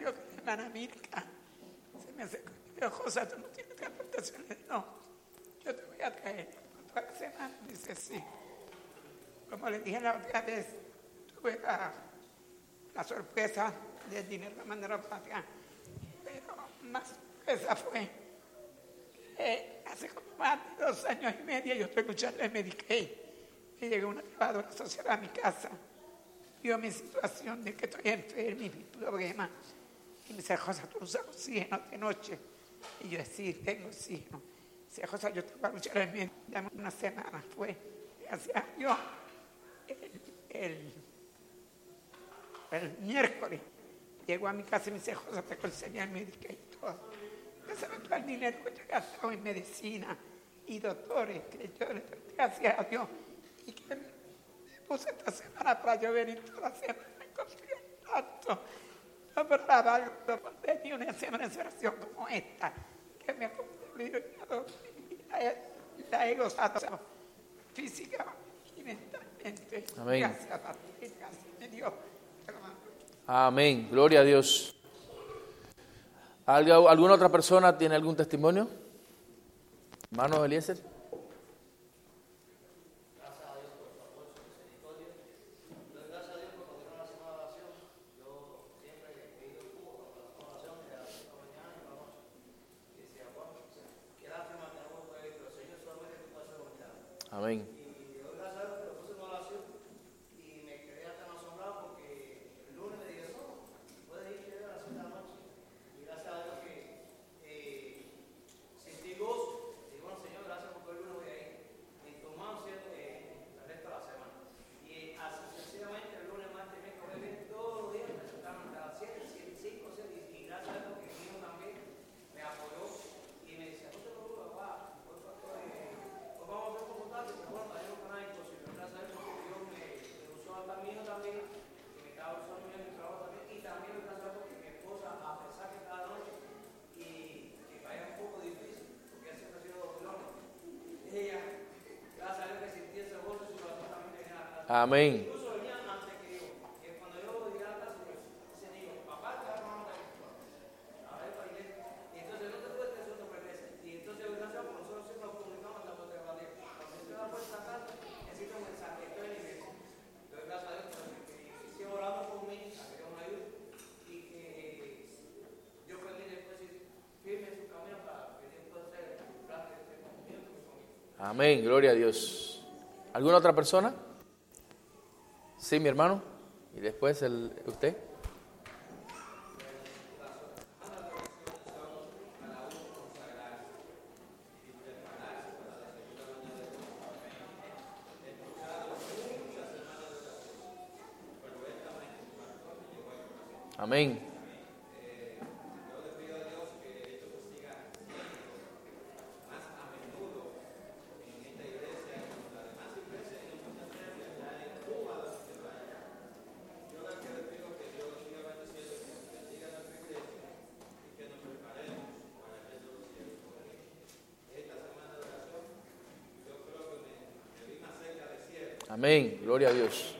Yo mi hermana Mirka se me y dijo, José, tú no tienes transportaciones. No, yo te voy a traer toda la semana. Dice, sí. Como le dije la otra vez, tuve la, la sorpresa del dinero mandaron para acá. Pero más sorpresa fue hace como más de dos años y medio yo estoy luchando en Medicaid. Me llegó una trabajadora social a mi casa, mi situación de que estoy enferma y mi problema. Y me dice, José, tú usas oxígeno de noche. Y yo decía, tengo oxígeno. Dice, José, yo te voy a luchar en medio. Dame una semana. Fue, gracias a Dios, el, miércoles llegó a mi casa y me dice, José, te conseguí el médico y todo. Yo sabía todo el dinero que yo he gastado en medicina y doctores, que yo gracias a Dios. Y que me puse esta semana para yo venir toda la semana. Me confío tanto. Yo verdad algo de una semana de oración como esta, que me ha cumplido y la he, la he gozado física y mentalmente. Amén. Gracias a ti, gracias a Dios. Amén, gloria a Dios. ¿Algo- ¿Alguna otra persona tiene algún testimonio? Hermano Eliezer. Amén. Amén, gloria a Dios. ¿Alguna otra persona? Mi hermano. Y después el, usted. Amén. Amén, gloria a Dios.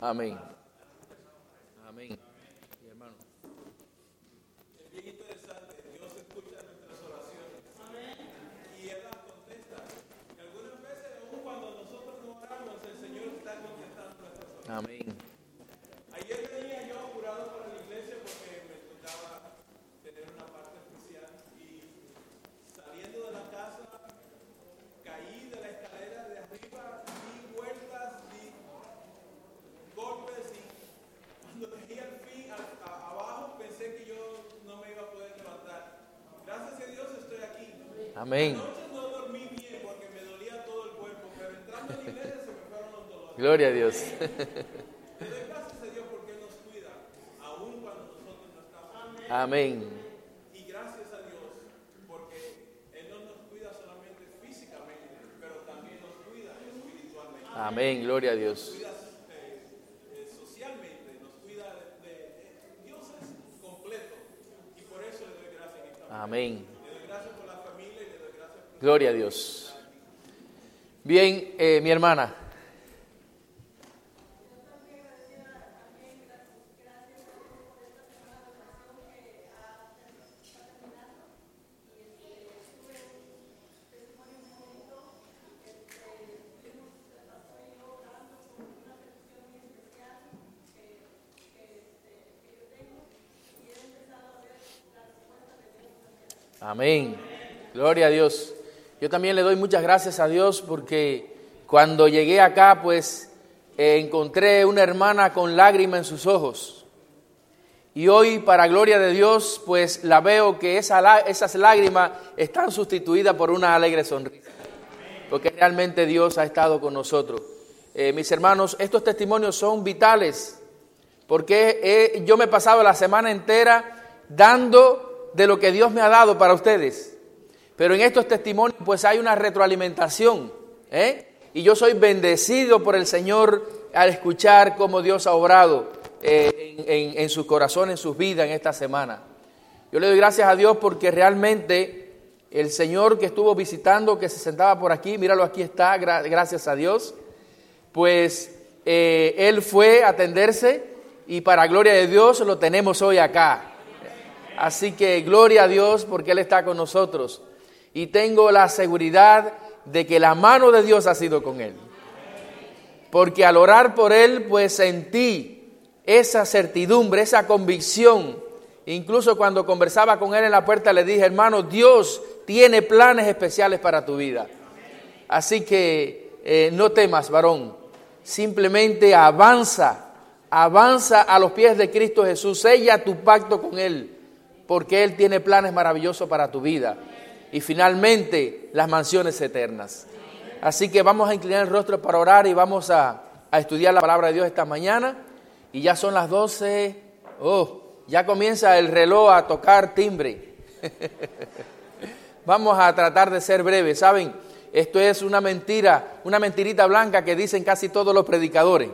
Amén. Amén. Mi hermano. Es bien interesante, Dios escucha nuestras oraciones. Y Él las contesta. Y algunas veces, aun cuando nosotros no oramos, el Señor está contestando nuestras oraciones. Amén. Ayer venía yo apurado para la iglesia porque me tocaba tener una parte especial. Y saliendo de la casa, caí de la escalera de arriba, di vueltas, di golpes y Amén. Gloria a Dios. Amén. Y gracias a Dios, porque Él no nos cuida solamente físicamente, pero también nos cuida espiritualmente. Amén. Gloria a Dios. Nos cuida eh, eh, socialmente, nos cuida de, de- Dios es completo. Y por eso le doy gracias en esta mañana. Amén. Le doy gracias por la familia y le doy gracias por Gloria a Dios. Bien, eh, mi hermana. Amén. Gloria a Dios. Yo también le doy muchas gracias a Dios porque cuando llegué acá, pues encontré una hermana con lágrima en sus ojos. Y hoy, para gloria de Dios, pues la veo que esa esas lágrimas están sustituidas por una alegre sonrisa. Porque realmente Dios ha estado con nosotros. Eh, mis hermanos, estos testimonios son vitales. Porque eh, yo me he pasado la semana entera dando de lo que Dios me ha dado para ustedes. Pero en estos testimonios pues hay una retroalimentación. ¿eh? Y yo soy bendecido por el Señor al escuchar cómo Dios ha obrado eh, en, su corazón, en sus vidas en esta semana. Yo le doy gracias a Dios porque realmente el Señor que estuvo visitando, que se sentaba por aquí, míralo aquí está, gra- gracias a Dios, pues eh, Él fue a atenderse y para gloria de Dios lo tenemos hoy acá. Así que gloria a Dios porque Él está con nosotros. Y tengo la seguridad de que la mano de Dios ha sido con Él. Porque al orar por Él, pues sentí esa certidumbre, esa convicción. Incluso cuando conversaba con Él en la puerta, le dije, hermano, Dios tiene planes especiales para tu vida. Así que eh, no temas, varón. Simplemente avanza, avanza a los pies de Cristo Jesús. Sella tu pacto con Él, porque Él tiene planes maravillosos para tu vida. Y finalmente, las mansiones eternas. Así que vamos a inclinar el rostro para orar y vamos a, a estudiar la palabra de Dios esta mañana. Y ya son las 12. Oh, ya comienza el reloj a tocar timbre. Vamos a tratar de ser breves, ¿saben? Esto es una mentira, una mentirita blanca que dicen casi todos los predicadores.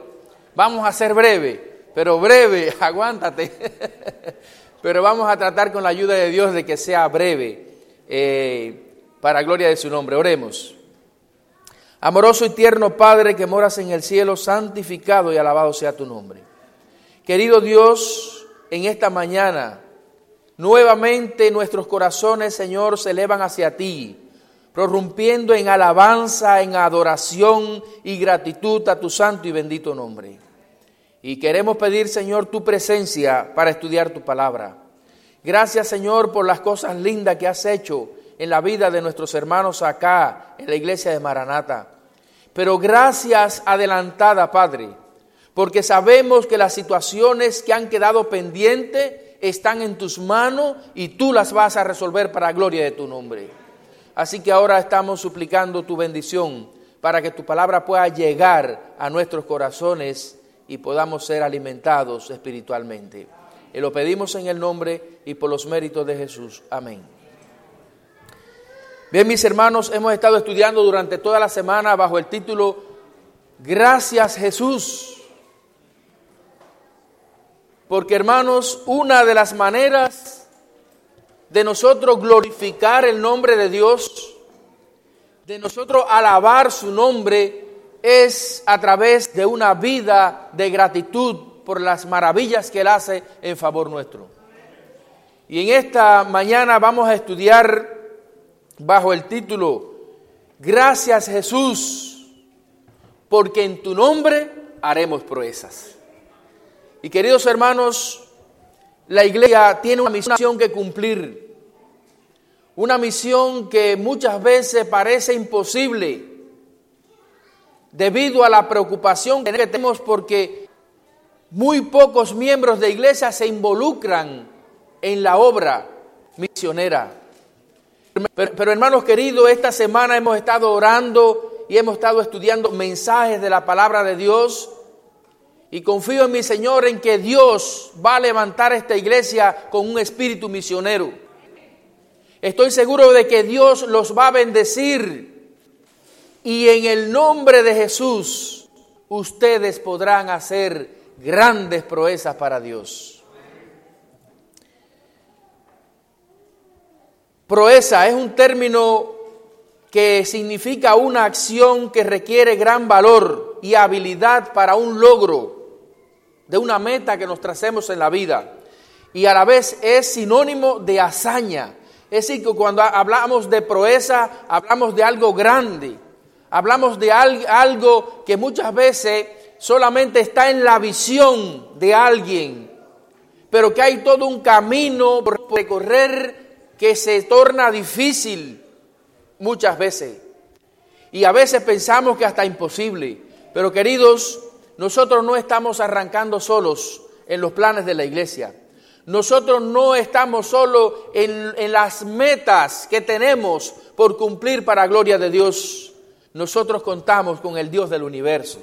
Vamos a ser breve, pero breve, aguántate. pero vamos a tratar con la ayuda de Dios de que sea breve, eh, para gloria de su nombre. Oremos. Amoroso y tierno Padre que moras en el cielo, santificado y alabado sea tu nombre. Querido Dios, en esta mañana, nuevamente nuestros corazones, Señor, se elevan hacia ti, prorrumpiendo en alabanza, en adoración y gratitud a tu santo y bendito nombre. Y queremos pedir, Señor, tu presencia para estudiar tu palabra. Gracias, Señor, por las cosas lindas que has hecho en la vida de nuestros hermanos acá, en la iglesia de Maranata. Pero gracias adelantada, Padre, porque sabemos que las situaciones que han quedado pendientes están en tus manos y tú las vas a resolver para gloria de tu nombre. Así que ahora estamos suplicando tu bendición para que tu palabra pueda llegar a nuestros corazones y podamos ser alimentados espiritualmente. Y lo pedimos en el nombre y por los méritos de Jesús. Amén. Bien, mis hermanos, hemos estado estudiando durante toda la semana bajo el título Gracias Jesús. Porque hermanos, una de las maneras de nosotros glorificar el nombre de Dios, de nosotros alabar su nombre, es a través de una vida de gratitud por las maravillas que Él hace en favor nuestro. Y en esta mañana vamos a estudiar bajo el título Gracias Jesús, porque en tu nombre haremos proezas. Y queridos hermanos, la iglesia tiene una misión que cumplir, una misión que muchas veces parece imposible debido a la preocupación que tenemos porque muy pocos miembros de iglesia se involucran en la obra misionera. Pero, pero, hermanos queridos, esta semana hemos estado orando y hemos estado estudiando mensajes de la palabra de Dios. Y confío en mi Señor en que Dios va a levantar esta iglesia con un espíritu misionero. Estoy seguro de que Dios los va a bendecir. Y en el nombre de Jesús, ustedes podrán hacer grandes proezas para Dios. Proeza es un término que significa una acción que requiere gran valor y habilidad para un logro de una meta que nos tracemos en la vida. Y a la vez es sinónimo de hazaña. Es decir, que cuando hablamos de proeza, hablamos de algo grande. Hablamos de algo que muchas veces solamente está en la visión de alguien, pero que hay todo un camino por recorrer que se torna difícil muchas veces. Y a veces pensamos que hasta imposible. Pero queridos, nosotros no estamos arrancando solos en los planes de la iglesia. Nosotros no estamos solo en, en, las metas que tenemos por cumplir para gloria de Dios. Nosotros contamos con el Dios del universo.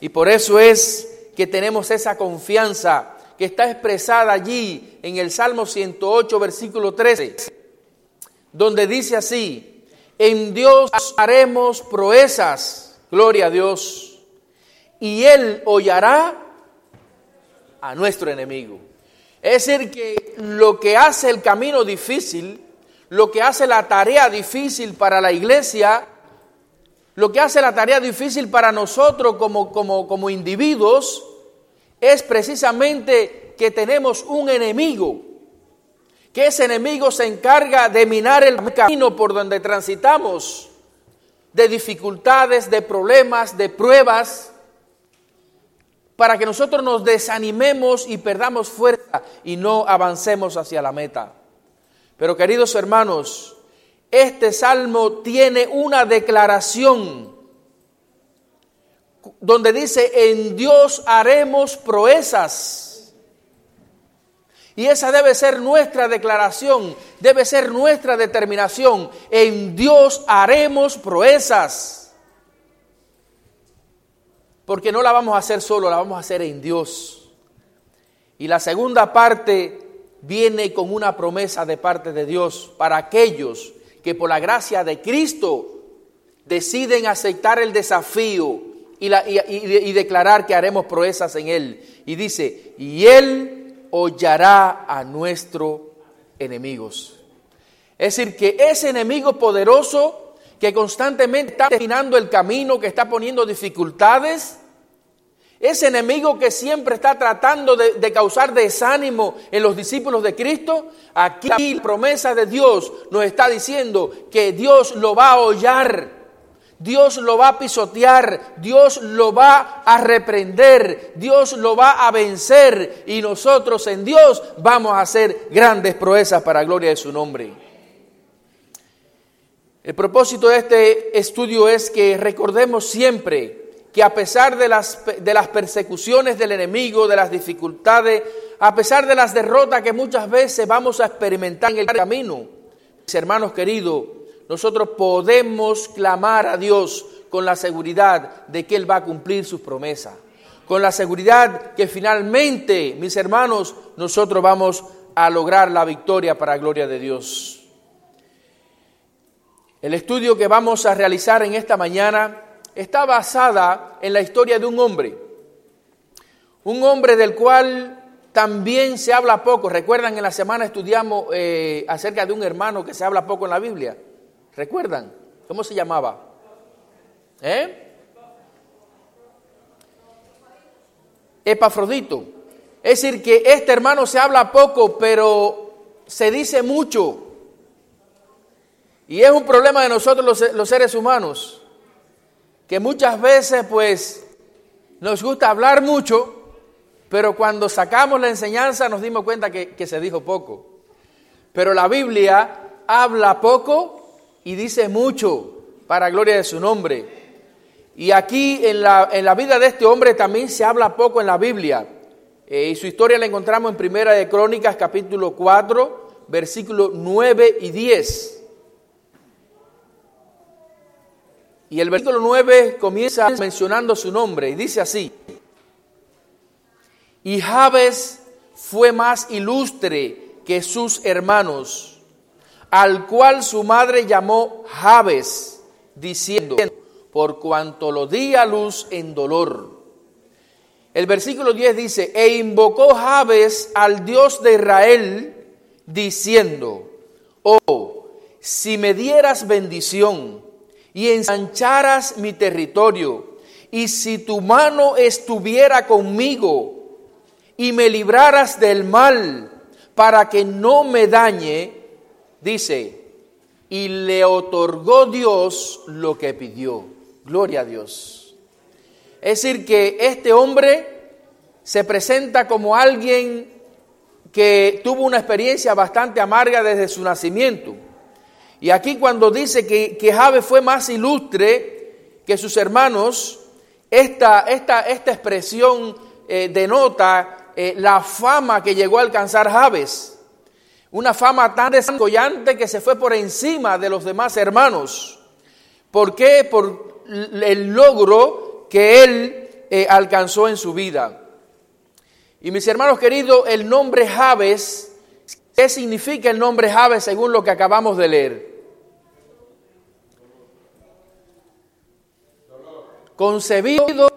Y por eso es que tenemos esa confianza que está expresada allí en el Salmo 108, versículo 13, donde dice así, en Dios haremos proezas, gloria a Dios, y Él hollará a nuestro enemigo. Es decir, que lo que hace el camino difícil, lo que hace la tarea difícil para la iglesia, lo que hace la tarea difícil para nosotros como, como, como individuos, es precisamente que tenemos un enemigo, que ese enemigo se encarga de minar el camino por donde transitamos, de dificultades, de problemas, de pruebas, para que nosotros nos desanimemos y perdamos fuerza y no avancemos hacia la meta. Pero queridos hermanos, este salmo tiene una declaración donde dice, en Dios haremos proezas. Y esa debe ser nuestra declaración, debe ser nuestra determinación. En Dios haremos proezas. Porque no la vamos a hacer solo, la vamos a hacer en Dios. Y la segunda parte viene con una promesa de parte de Dios para aquellos que por la gracia de Cristo deciden aceptar el desafío y, la, y, y, declarar que haremos proezas en Él. Y dice, y Él hollará a nuestros enemigos. Es decir, que ese enemigo poderoso que constantemente está destinando el camino, que está poniendo dificultades, ese enemigo que siempre está tratando de, causar desánimo en los discípulos de Cristo, aquí la promesa de Dios nos está diciendo que Dios lo va a hollar. Dios lo va a pisotear, Dios lo va a reprender, Dios lo va a vencer y nosotros en Dios vamos a hacer grandes proezas para la gloria de su nombre. El propósito de este estudio es que recordemos siempre que a pesar de las, de las persecuciones del enemigo, de las dificultades, a pesar de las derrotas que muchas veces vamos a experimentar en el camino, mis hermanos queridos, nosotros podemos clamar a Dios con la seguridad de que Él va a cumplir sus promesas. Con la seguridad que finalmente, mis hermanos, nosotros vamos a lograr la victoria para la gloria de Dios. El estudio que vamos a realizar en esta mañana está basada en la historia de un hombre. Un hombre del cual también se habla poco. Recuerdan, en la semana estudiamos eh, acerca de un hermano que se habla poco en la Biblia. ¿Recuerdan? ¿Cómo se llamaba? ¿Eh? Epafrodito. Es decir, que este hermano se habla poco, pero se dice mucho. Y es un problema de nosotros los, los seres humanos, que muchas veces pues nos gusta hablar mucho, pero cuando sacamos la enseñanza nos dimos cuenta que, que se dijo poco. Pero la Biblia habla poco y dice mucho para gloria de su nombre. Y aquí en la, en la vida de este hombre también se habla poco en la Biblia. Eh, y su historia la encontramos en Primera de Crónicas capítulo 4, versículos 9 y 10. Y el versículo 9 comienza mencionando su nombre y dice así. Y Jabes fue más ilustre que sus hermanos, al cual su madre llamó Jabes, diciendo, por cuanto lo di a luz en dolor. El versículo 10 dice, e invocó Jabes al Dios de Israel, diciendo, oh, si me dieras bendición y ensancharas mi territorio, y si tu mano estuviera conmigo y me libraras del mal para que no me dañe, dice, y le otorgó Dios lo que pidió. Gloria a Dios. Es decir, que este hombre se presenta como alguien que tuvo una experiencia bastante amarga desde su nacimiento. Y aquí cuando dice que, que fue más ilustre que sus hermanos, esta, esta, esta expresión eh, denota eh, la fama que llegó a alcanzar Javes. Una fama tan descollante que se fue por encima de los demás hermanos. ¿Por qué? Por el logro que él eh, alcanzó en su vida. Y mis hermanos queridos, el nombre Javes, ¿qué significa el nombre Javes según lo que acabamos de leer? Concebido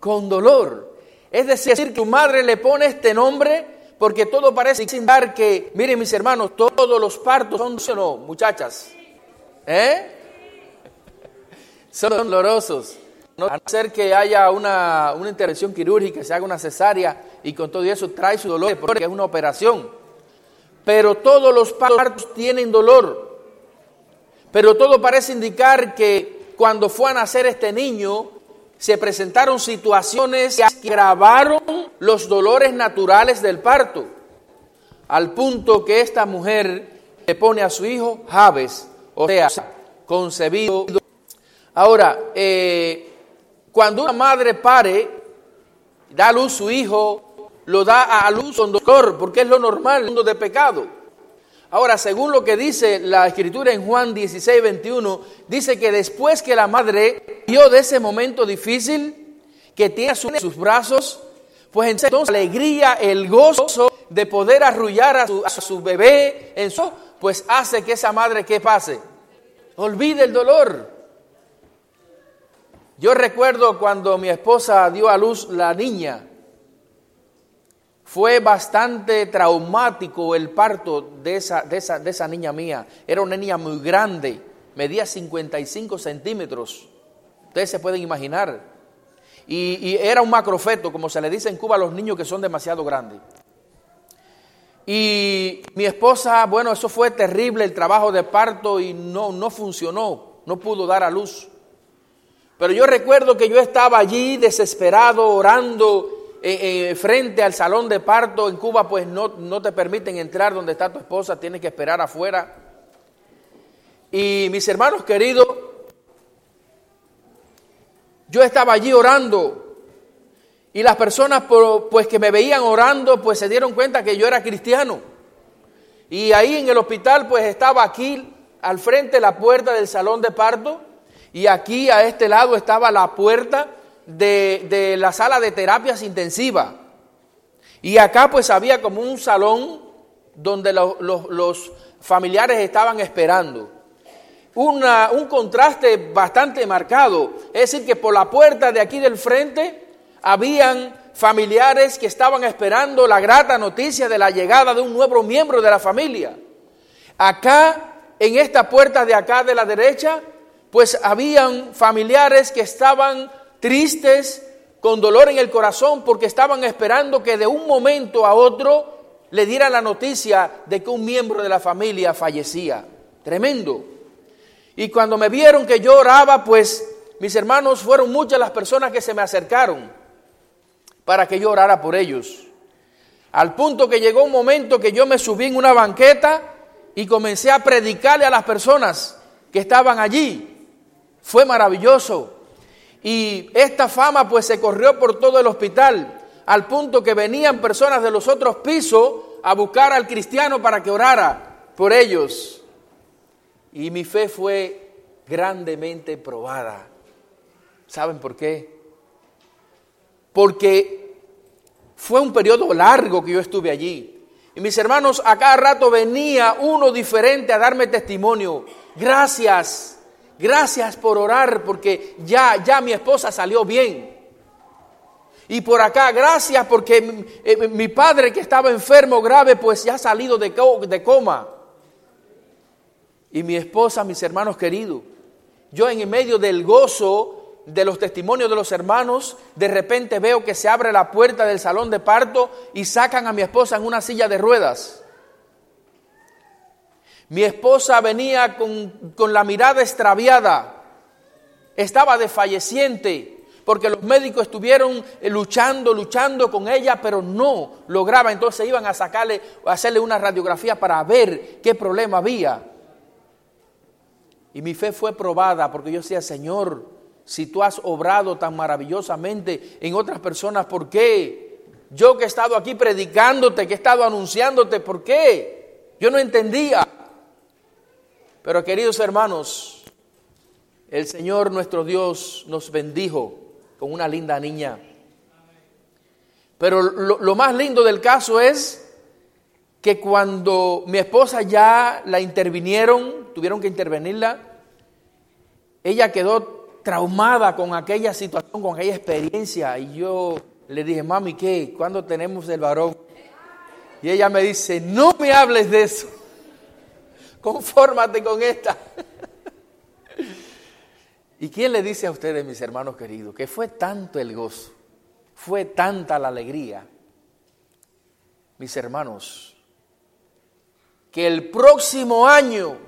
con dolor. Es decir, tu madre le pone este nombre porque todo parece dar que, miren mis hermanos, todos los partos son, no, muchachas, ¿eh? Son dolorosos. No, a no ser que haya una, una intervención quirúrgica, se haga una cesárea y con todo eso trae su dolor porque es una operación. Pero todos los partos tienen dolor. Pero todo parece indicar que cuando fue a nacer este niño, se presentaron situaciones que agravaron los dolores naturales del parto, al punto que esta mujer le pone a su hijo Javes, o sea, concebido. Ahora, eh, cuando una madre pare, da a luz su hijo, lo da a luz con dolor, porque es lo normal, el mundo de pecado. Ahora, según lo que dice la escritura en Juan 16, 21, dice que después que la madre vio de ese momento difícil, que tiene a sus brazos, pues entonces la alegría, el gozo de poder arrullar a su, bebé, en su, pues hace que esa madre, ¿qué pase? Olvide el dolor. Yo recuerdo cuando mi esposa dio a luz la niña, fue bastante traumático el parto de esa, de esa, de esa niña mía. Era una niña muy grande, medía 55 centímetros. Ustedes se pueden imaginar. Y, y, era un macrofeto, como se le dice en Cuba a los niños que son demasiado grandes. Y mi esposa, bueno, eso fue terrible el trabajo de parto y no, no funcionó, no pudo dar a luz. Pero yo recuerdo que yo estaba allí desesperado, orando eh, eh, frente al salón de parto. En Cuba pues no, no te permiten entrar donde está tu esposa, tienes que esperar afuera. Y mis hermanos queridos, yo estaba allí orando y las personas pues que me veían orando pues se dieron cuenta que yo era cristiano. Y ahí en el hospital pues estaba aquí al frente la puerta del salón de parto y aquí a este lado estaba la puerta de, de la sala de terapias intensivas. Y acá pues había como un salón donde lo, lo, los familiares estaban esperando. Una, un contraste bastante marcado. Es decir, que por la puerta de aquí del frente habían familiares que estaban esperando la grata noticia de la llegada de un nuevo miembro de la familia. Acá, en esta puerta de acá de la derecha, pues habían familiares que estaban tristes, con dolor en el corazón, porque estaban esperando que de un momento a otro le dieran la noticia de que un miembro de la familia fallecía. Tremendo. Y cuando me vieron que yo oraba, pues mis hermanos fueron muchas las personas que se me acercaron para que yo orara por ellos. Al punto que llegó un momento que yo me subí en una banqueta y comencé a predicarle a las personas que estaban allí. Fue maravilloso. Y esta fama pues se corrió por todo el hospital, al punto que venían personas de los otros pisos a buscar al cristiano para que orara por ellos. Y mi fe fue grandemente probada. ¿Saben por qué? Porque fue un periodo largo que yo estuve allí. Y mis hermanos, a cada rato venía uno diferente a darme testimonio. Gracias, gracias por orar porque ya, ya mi esposa salió bien. Y por acá, gracias porque eh, mi padre que estaba enfermo grave, pues ya ha salido de coma. Y mi esposa, mis hermanos queridos, yo en medio del gozo de los testimonios de los hermanos, de repente veo que se abre la puerta del salón de parto y sacan a mi esposa en una silla de ruedas. Mi esposa venía con, con la mirada extraviada, estaba desfalleciente, porque los médicos estuvieron eh, luchando, luchando con ella, pero no lograba. Entonces iban a sacarle, a hacerle una radiografía para ver qué problema había. Y mi fe fue probada porque yo decía, Señor, si tú has obrado tan maravillosamente en otras personas, ¿por qué? Yo que he estado aquí predicándote, que he estado anunciándote, ¿por qué? Yo no entendía. Pero queridos hermanos, el Señor nuestro Dios nos bendijo con una linda niña. Pero lo, más lindo del caso es que cuando mi esposa ya la intervinieron, tuvieron que intervenirla, ella quedó traumada con aquella situación, con aquella experiencia. Y yo le dije, mami, ¿qué? ¿Cuándo tenemos el varón? Y ella me dice, no me hables de eso. Confórmate con esta. ¿Y quién le dice a ustedes, mis hermanos queridos, que fue tanto el gozo, fue tanta la alegría, mis hermanos, que el próximo año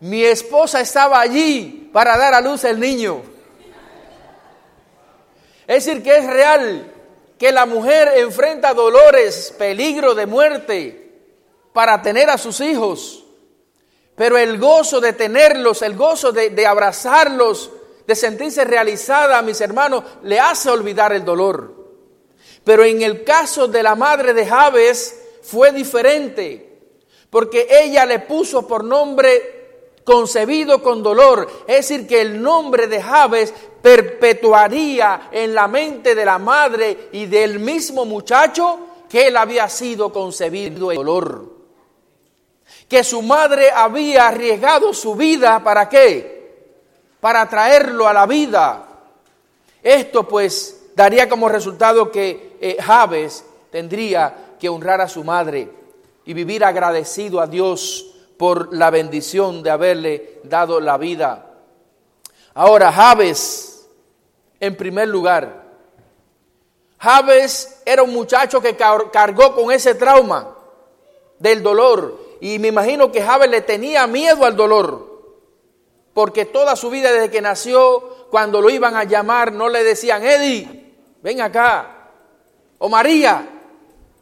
mi esposa estaba allí para dar a luz el niño. Es decir, que es real que la mujer enfrenta dolores, peligro de muerte para tener a sus hijos. Pero el gozo de tenerlos, el gozo de, abrazarlos, de sentirse realizada, mis hermanos, le hace olvidar el dolor. Pero en el caso de la madre de Javes fue diferente, porque ella le puso por nombre concebido con dolor. Es decir, que el nombre de Javes perpetuaría en la mente de la madre y del mismo muchacho que él había sido concebido en dolor. Que su madre había arriesgado su vida para qué? Para traerlo a la vida. Esto pues daría como resultado que eh, Javes tendría que honrar a su madre y vivir agradecido a Dios por la bendición de haberle dado la vida. Ahora, Javes, en primer lugar, Javes era un muchacho que car- cargó con ese trauma del dolor y me imagino que Javes le tenía miedo al dolor, porque toda su vida desde que nació, cuando lo iban a llamar, no le decían, Eddie, ven acá, o María,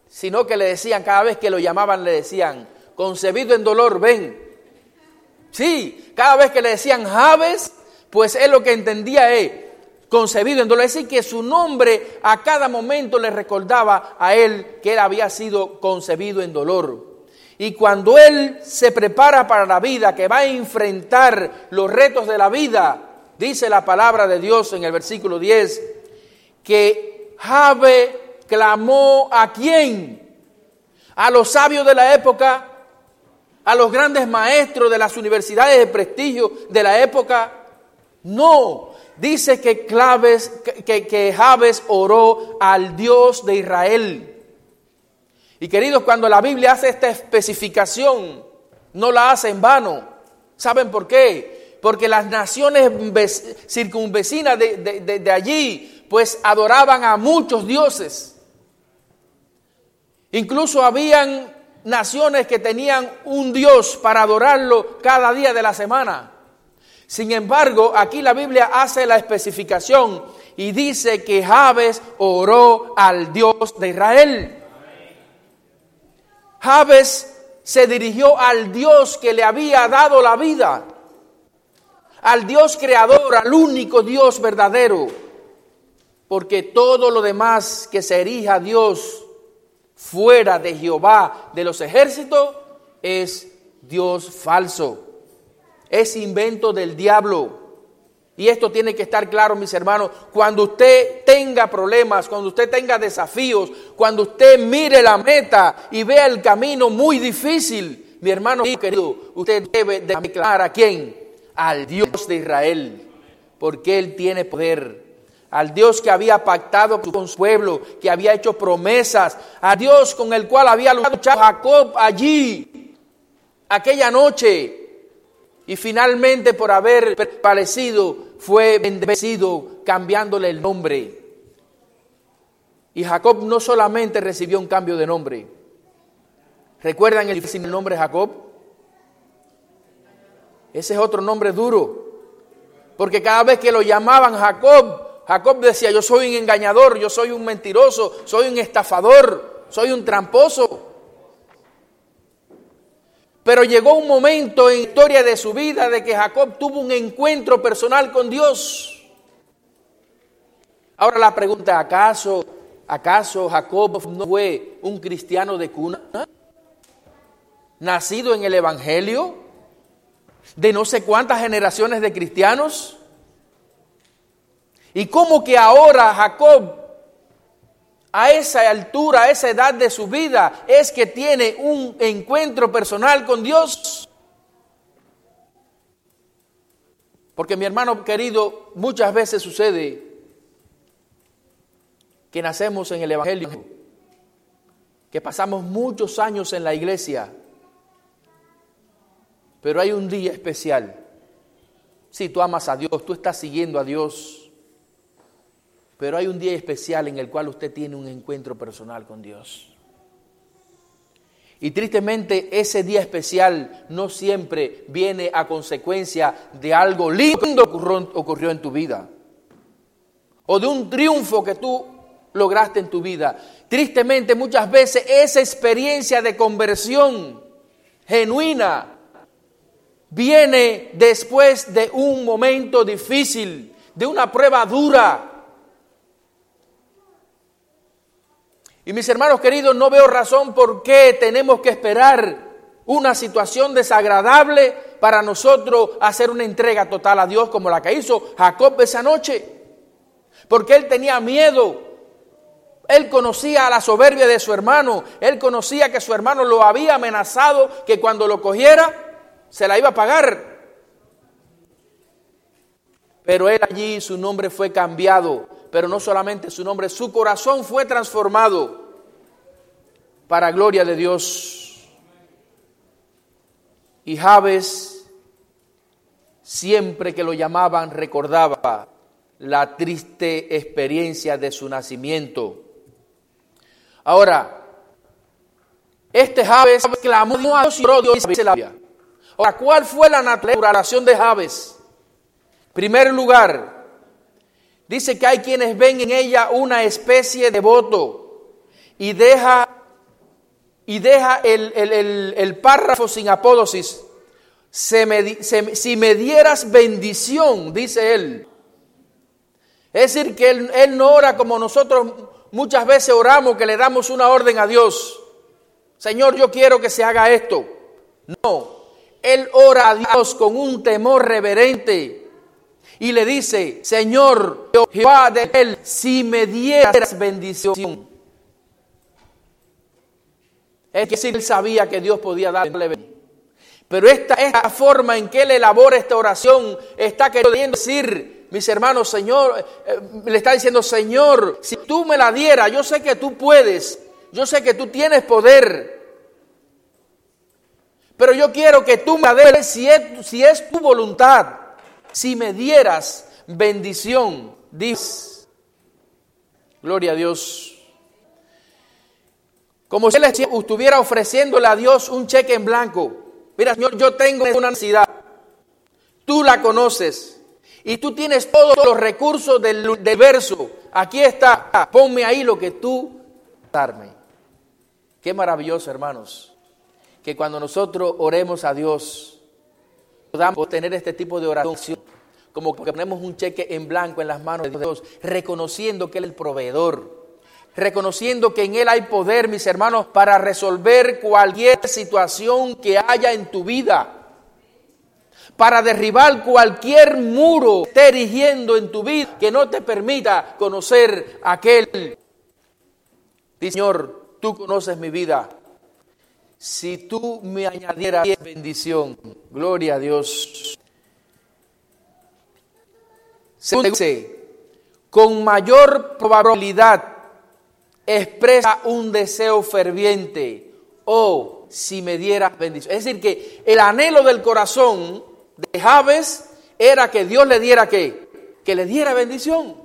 sino que le decían, cada vez que lo llamaban, le decían, concebido en dolor, ven. Sí, cada vez que le decían Javes, pues él lo que entendía es concebido en dolor. Es decir, que su nombre a cada momento le recordaba a él que él había sido concebido en dolor. Y cuando él se prepara para la vida, que va a enfrentar los retos de la vida, dice la palabra de Dios en el versículo 10, que Jave clamó a quién? A los sabios de la época, a los grandes maestros de las universidades de prestigio de la época. No, dice que, Claves, que, que, oró al Dios de Israel. Y queridos, cuando la Biblia hace esta especificación, no la hace en vano. ¿Saben por qué? Porque las naciones vec- circunvecinas de allí, pues adoraban a muchos dioses. Incluso habían naciones que tenían un Dios para adorarlo cada día de la semana. Sin embargo, aquí la Biblia hace la especificación y dice que Jabes oró al Dios de Israel. Jabes se dirigió al Dios que le había dado la vida, al Dios creador, al único Dios verdadero, porque todo lo demás que se erija a Dios fuera de Jehová de los ejércitos es Dios falso. es invento del diablo. Y esto tiene que estar claro, mis hermanos. Cuando usted tenga problemas, cuando usted tenga desafíos, cuando usted mire la meta y vea el camino muy difícil, mi hermano querido, usted debe declarar a quién? Al Dios de Israel, porque Él tiene poder. Al Dios que había pactado con su pueblo, que había hecho promesas, a Dios con el cual había luchado Jacob allí, aquella noche, y finalmente por haber prevalecido fue bendecido cambiándole el nombre. Y Jacob no solamente recibió un cambio de nombre. ¿Recuerdan el, el nombre Jacob? Ese es otro nombre duro. Porque cada vez que lo llamaban Jacob, Jacob decía, yo soy un engañador, yo soy un mentiroso, soy un estafador, soy un tramposo. Pero llegó un momento en la historia de su vida de que Jacob tuvo un encuentro personal con Dios. Ahora la pregunta, ¿acaso, acaso Jacob no fue un cristiano de cuna? Nacido en el Evangelio, de no sé cuántas generaciones de cristianos. ¿Y cómo que ahora Jacob a esa altura, a esa edad de su vida, es que tiene un encuentro personal con Dios. Porque mi hermano querido, muchas veces sucede que nacemos en el Evangelio, que pasamos muchos años en la iglesia, pero hay un día especial. Si tú amas a Dios, tú estás siguiendo a Dios pero hay un día especial en el cual usted tiene un encuentro personal con Dios. Y tristemente ese día especial no siempre viene a consecuencia de algo lindo que ocurrió en tu vida. O de un triunfo que tú lograste en tu vida. Tristemente muchas veces esa experiencia de conversión genuina viene después de un momento difícil, de una prueba dura, Y mis hermanos queridos, no veo razón por qué tenemos que esperar una situación desagradable para nosotros hacer una entrega total a Dios como la que hizo Jacob esa noche. Porque él tenía miedo. Él conocía la soberbia de su hermano. Él conocía que su hermano lo había amenazado que cuando lo cogiera se la iba a pagar. Pero él allí su nombre fue cambiado pero no solamente su nombre, su corazón fue transformado para gloria de Dios. Y Javes, siempre que lo llamaban, recordaba la triste experiencia de su nacimiento. Ahora, este Javes clamó a Dios y la Ahora, ¿cuál fue la naturalización de Javes? Primer lugar, Dice que hay quienes ven en ella una especie de voto y deja, y deja el, párrafo sin apódosis. si me dieras bendición, dice él. Es decir, que él, él no ora como nosotros muchas veces oramos, que le damos una orden a Dios. Señor, yo quiero que se haga esto. No, él ora a Dios con un temor reverente y le dice, Señor Jehová de él, si me dieras bendición. Es que él sabía que Dios podía darle. Pero esta, esta forma en que él elabora esta oración está queriendo decir, mis hermanos, Señor, eh, le está diciendo, Señor, si tú me la dieras, yo sé que tú puedes, yo sé que tú tienes poder, pero yo quiero que tú me la des si es, si es tu voluntad si me dieras bendición, dice, gloria a Dios. Como si él estuviera ofreciéndole a Dios un cheque en blanco. Mira, Señor, yo tengo una necesidad. Tú la conoces. Y tú tienes todos los recursos del, del verso. Aquí está. Ponme ahí lo que tú darme. Qué maravilloso, hermanos. Que cuando nosotros oremos a Dios, podamos tener este tipo de oración, como que ponemos un cheque en blanco en las manos de Dios, reconociendo que Él es el proveedor, reconociendo que en Él hay poder, mis hermanos, para resolver cualquier situación que haya en tu vida. para derribar cualquier muro que esté erigiendo en tu vida que no te permita conocer aquel. Dice, Señor, tú conoces mi vida. Si tú me añadieras bendición, gloria a Dios. Se dice, con mayor probabilidad expresa un deseo ferviente, oh, si me dieras bendición. Es decir, que el anhelo del corazón de Javes era que Dios le diera qué? Que le diera bendición.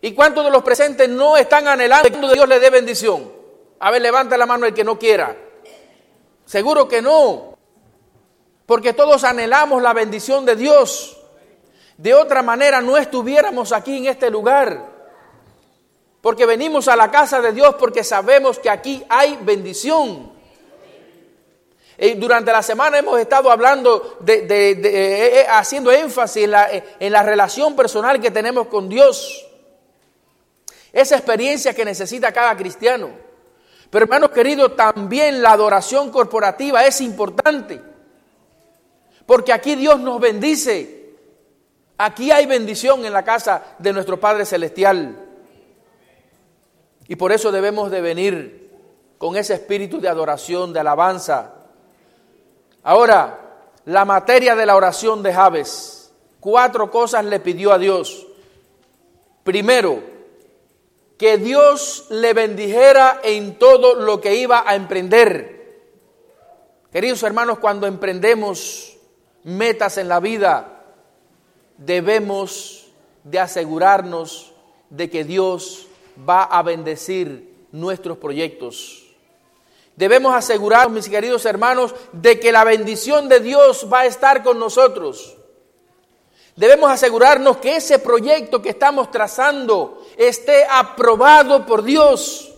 ¿Y cuántos de los presentes no están anhelando que Dios le dé bendición? A ver, levanta la mano el que no quiera. Seguro que no. Porque todos anhelamos la bendición de Dios. De otra manera no estuviéramos aquí en este lugar. Porque venimos a la casa de Dios porque sabemos que aquí hay bendición. Y durante la semana hemos estado hablando de, eh, eh, haciendo énfasis en la relación personal que tenemos con Dios. Esa experiencia que necesita cada cristiano. Pero hermanos queridos, también la adoración corporativa es importante. Porque aquí Dios nos bendice. Aquí hay bendición en la casa de nuestro Padre Celestial. Y por eso debemos de venir con ese espíritu de adoración, de alabanza. Ahora, la materia de la oración de Javes. Cuatro cosas le pidió a Dios. Primero, que Dios le bendijera en todo lo que iba a emprender. Queridos hermanos, cuando emprendemos metas en la vida, debemos de asegurarnos de que Dios va a bendecir nuestros proyectos. Debemos asegurarnos, mis queridos hermanos, de que la bendición de Dios va a estar con nosotros. Debemos asegurarnos que ese proyecto que estamos trazando esté aprobado por Dios.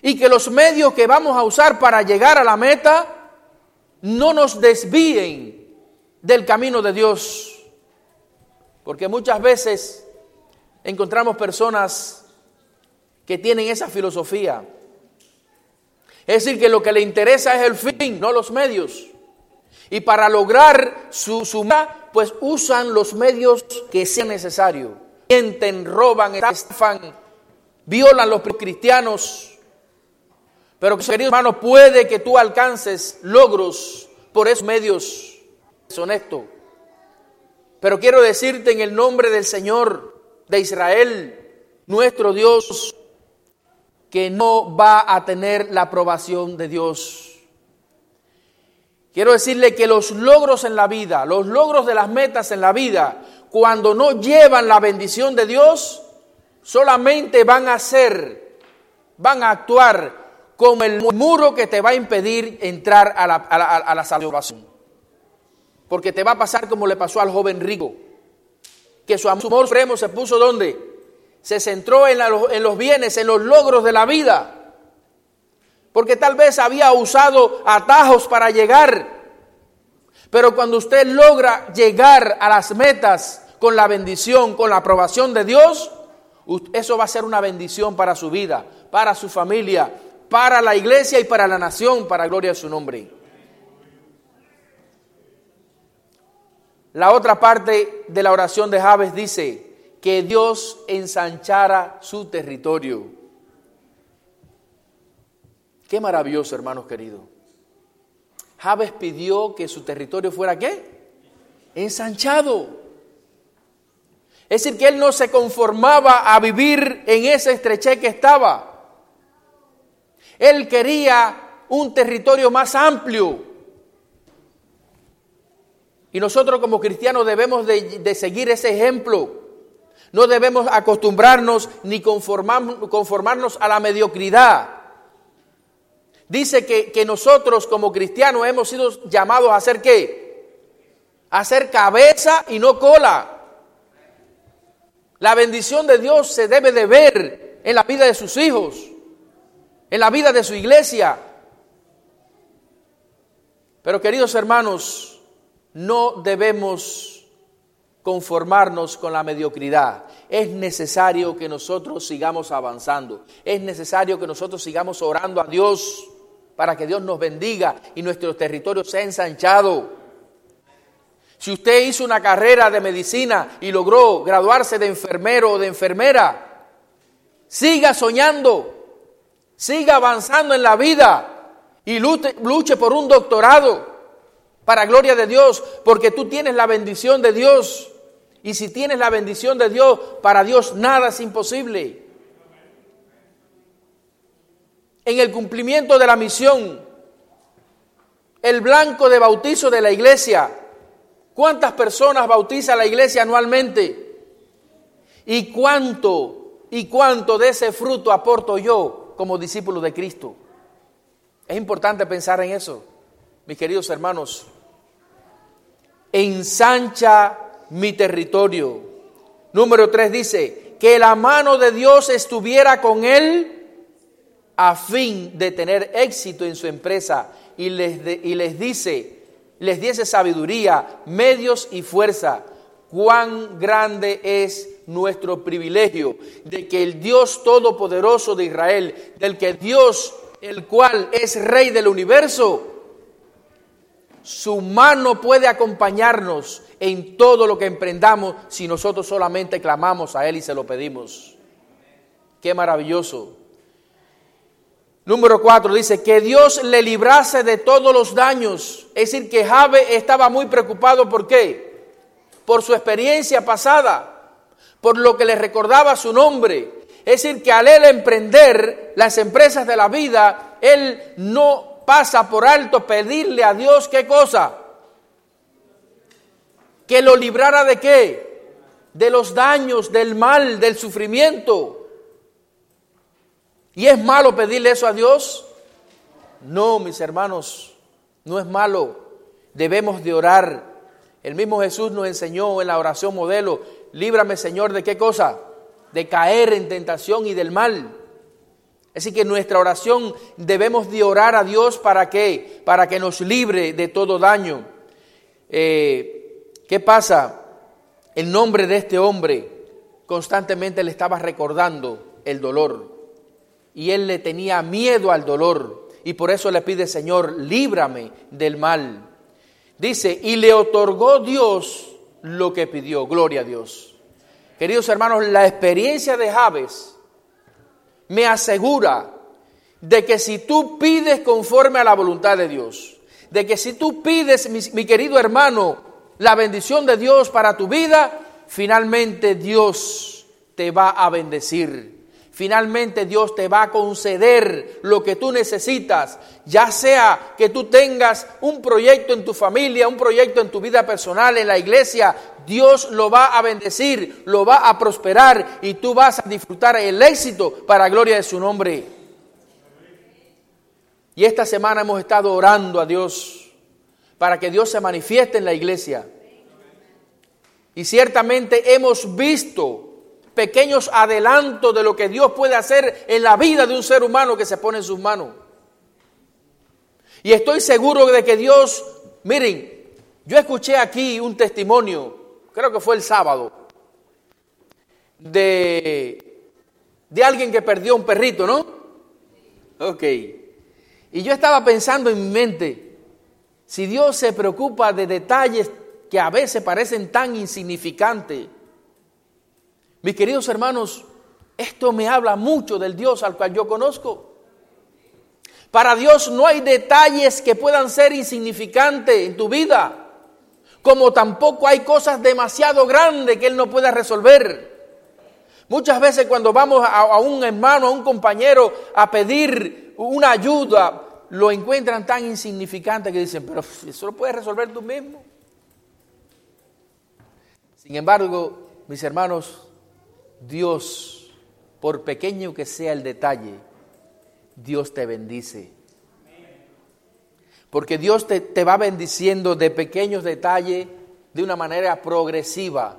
Y que los medios que vamos a usar para llegar a la meta no nos desvíen del camino de Dios. Porque muchas veces encontramos personas que tienen esa filosofía. Es decir, que lo que le interesa es el fin, no los medios. Y para lograr su, su pues usan los medios que sean necesarios. Mienten, roban, estafan, violan los cristianos. Pero, queridos hermanos, puede que tú alcances logros por esos medios deshonestos. Pero quiero decirte en el nombre del Señor de Israel, nuestro Dios, que no va a tener la aprobación de Dios. Quiero decirle que los logros en la vida, los logros de las metas en la vida, cuando no llevan la bendición de Dios, solamente van a ser, van a actuar como el muro que te va a impedir entrar a la, a la, salvación. Porque te va a pasar como le pasó al joven rico, que su amor supremo se puso donde? Se centró en, la, en los bienes, en los logros de la vida porque tal vez había usado atajos para llegar. Pero cuando usted logra llegar a las metas con la bendición, con la aprobación de Dios, eso va a ser una bendición para su vida, para su familia, para la iglesia y para la nación, para gloria de su nombre. La otra parte de la oración de Javes dice que Dios ensanchara su territorio. Qué maravilloso, hermanos queridos. Javes pidió que su territorio fuera qué? Ensanchado. Es decir, que él no se conformaba a vivir en ese estrechez que estaba. Él quería un territorio más amplio. Y nosotros como cristianos debemos de, de seguir ese ejemplo. No debemos acostumbrarnos ni conformar, conformarnos a la mediocridad. Dice que, que, nosotros como cristianos hemos sido llamados a hacer qué? A hacer cabeza y no cola. La bendición de Dios se debe de ver en la vida de sus hijos, en la vida de su iglesia. Pero queridos hermanos, no debemos conformarnos con la mediocridad. Es necesario que nosotros sigamos avanzando. Es necesario que nosotros sigamos orando a Dios para que Dios nos bendiga y nuestro territorio sea ensanchado. Si usted hizo una carrera de medicina y logró graduarse de enfermero o de enfermera, siga soñando, siga avanzando en la vida y luche, luche por un doctorado para gloria de Dios, porque tú tienes la bendición de Dios. Y si tienes la bendición de Dios, para Dios nada es imposible. En el cumplimiento de la misión, el blanco de bautizo de la iglesia, ¿cuántas personas bautiza la iglesia anualmente? ¿Y cuánto, y cuánto de ese fruto aporto yo como discípulo de Cristo? Es importante pensar en eso, mis queridos hermanos ensancha mi territorio. Número tres dice, que la mano de Dios estuviera con él a fin de tener éxito en su empresa y les, de- y les dice, les diese sabiduría, medios y fuerza. Cuán grande es nuestro privilegio de que el Dios Todopoderoso de Israel, del que Dios, el cual es Rey del universo, su mano puede acompañarnos en todo lo que emprendamos si nosotros solamente clamamos a Él y se lo pedimos. Qué maravilloso. Número cuatro dice que Dios le librase de todos los daños. Es decir, que Jabe estaba muy preocupado. ¿Por qué? Por su experiencia pasada, por lo que le recordaba su nombre. Es decir, que al él emprender las empresas de la vida, él no pasa por alto pedirle a Dios qué cosa. Que lo librara de qué? De los daños, del mal, del sufrimiento. ¿Y es malo pedirle eso a Dios? No, mis hermanos, no es malo. Debemos de orar. El mismo Jesús nos enseñó en la oración modelo, líbrame Señor de qué cosa? De caer en tentación y del mal. Así que en nuestra oración debemos de orar a Dios para qué? Para que nos libre de todo daño. Eh, ¿Qué pasa? El nombre de este hombre constantemente le estaba recordando el dolor y él le tenía miedo al dolor y por eso le pide, Señor, líbrame del mal. Dice, y le otorgó Dios lo que pidió, gloria a Dios. Queridos hermanos, la experiencia de Jabes me asegura de que si tú pides conforme a la voluntad de Dios, de que si tú pides, mi, mi querido hermano, la bendición de Dios para tu vida, finalmente Dios te va a bendecir. Finalmente Dios te va a conceder lo que tú necesitas, ya sea que tú tengas un proyecto en tu familia, un proyecto en tu vida personal, en la iglesia, Dios lo va a bendecir, lo va a prosperar y tú vas a disfrutar el éxito para gloria de su nombre. Y esta semana hemos estado orando a Dios para que Dios se manifieste en la iglesia. Y ciertamente hemos visto pequeños adelantos de lo que Dios puede hacer en la vida de un ser humano que se pone en sus manos. Y estoy seguro de que Dios, miren, yo escuché aquí un testimonio, creo que fue el sábado, de, de alguien que perdió un perrito, ¿no? Ok. Y yo estaba pensando en mi mente, si Dios se preocupa de detalles que a veces parecen tan insignificantes, mis queridos hermanos, esto me habla mucho del Dios al cual yo conozco. Para Dios no hay detalles que puedan ser insignificantes en tu vida, como tampoco hay cosas demasiado grandes que Él no pueda resolver. Muchas veces cuando vamos a, a un hermano, a un compañero a pedir una ayuda, lo encuentran tan insignificante que dicen, pero eso lo puedes resolver tú mismo. Sin embargo, mis hermanos, Dios, por pequeño que sea el detalle, Dios te bendice. Porque Dios te, te, va bendiciendo de pequeños detalles de una manera progresiva.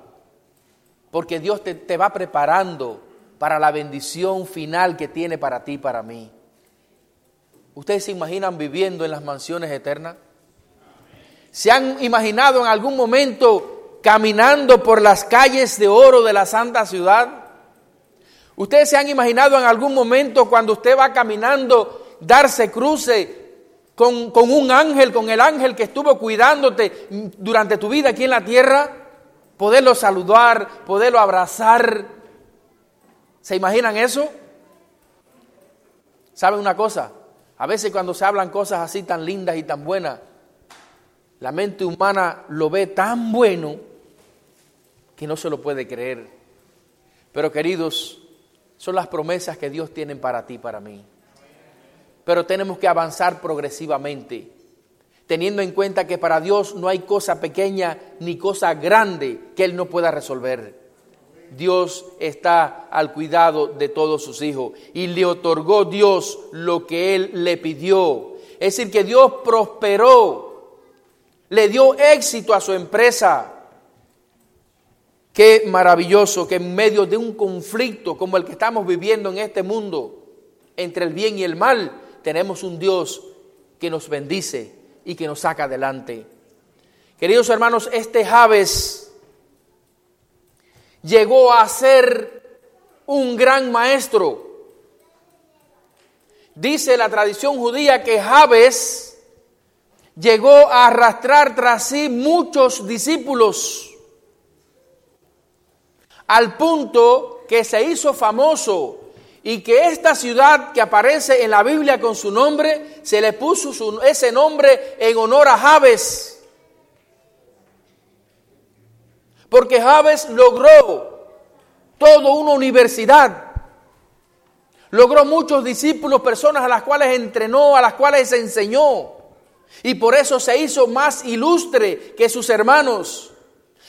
Porque Dios te, te va preparando para la bendición final que tiene para ti y para mí. ¿Ustedes se imaginan viviendo en las mansiones eternas? ¿Se han imaginado en algún momento caminando por las calles de oro de la santa ciudad? ¿Ustedes se han imaginado en algún momento cuando usted va caminando darse cruce con, con un ángel, con el ángel que estuvo cuidándote durante tu vida aquí en la tierra, poderlo saludar, poderlo abrazar. ¿Se imaginan eso? ¿Saben una cosa? A veces cuando se hablan cosas así tan lindas y tan buenas, la mente humana lo ve tan bueno que no se lo puede creer. Pero queridos, son las promesas que Dios tiene para ti, para mí. Pero tenemos que avanzar progresivamente, teniendo en cuenta que para Dios no hay cosa pequeña ni cosa grande que Él no pueda resolver. Dios está al cuidado de todos sus hijos y le otorgó Dios lo que Él le pidió. Es decir, que Dios prosperó, le dio éxito a su empresa. Qué maravilloso que en medio de un conflicto como el que estamos viviendo en este mundo, entre el bien y el mal, tenemos un Dios que nos bendice y que nos saca adelante. Queridos hermanos, este Javes llegó a ser un gran maestro. Dice la tradición judía que Javes llegó a arrastrar tras sí muchos discípulos, al punto que se hizo famoso y que esta ciudad que aparece en la Biblia con su nombre, se le puso su- ese nombre en honor a Javes. Porque Javes logró toda una universidad, logró muchos discípulos, personas a las cuales entrenó, a las cuales enseñó, y por eso se hizo más ilustre que sus hermanos.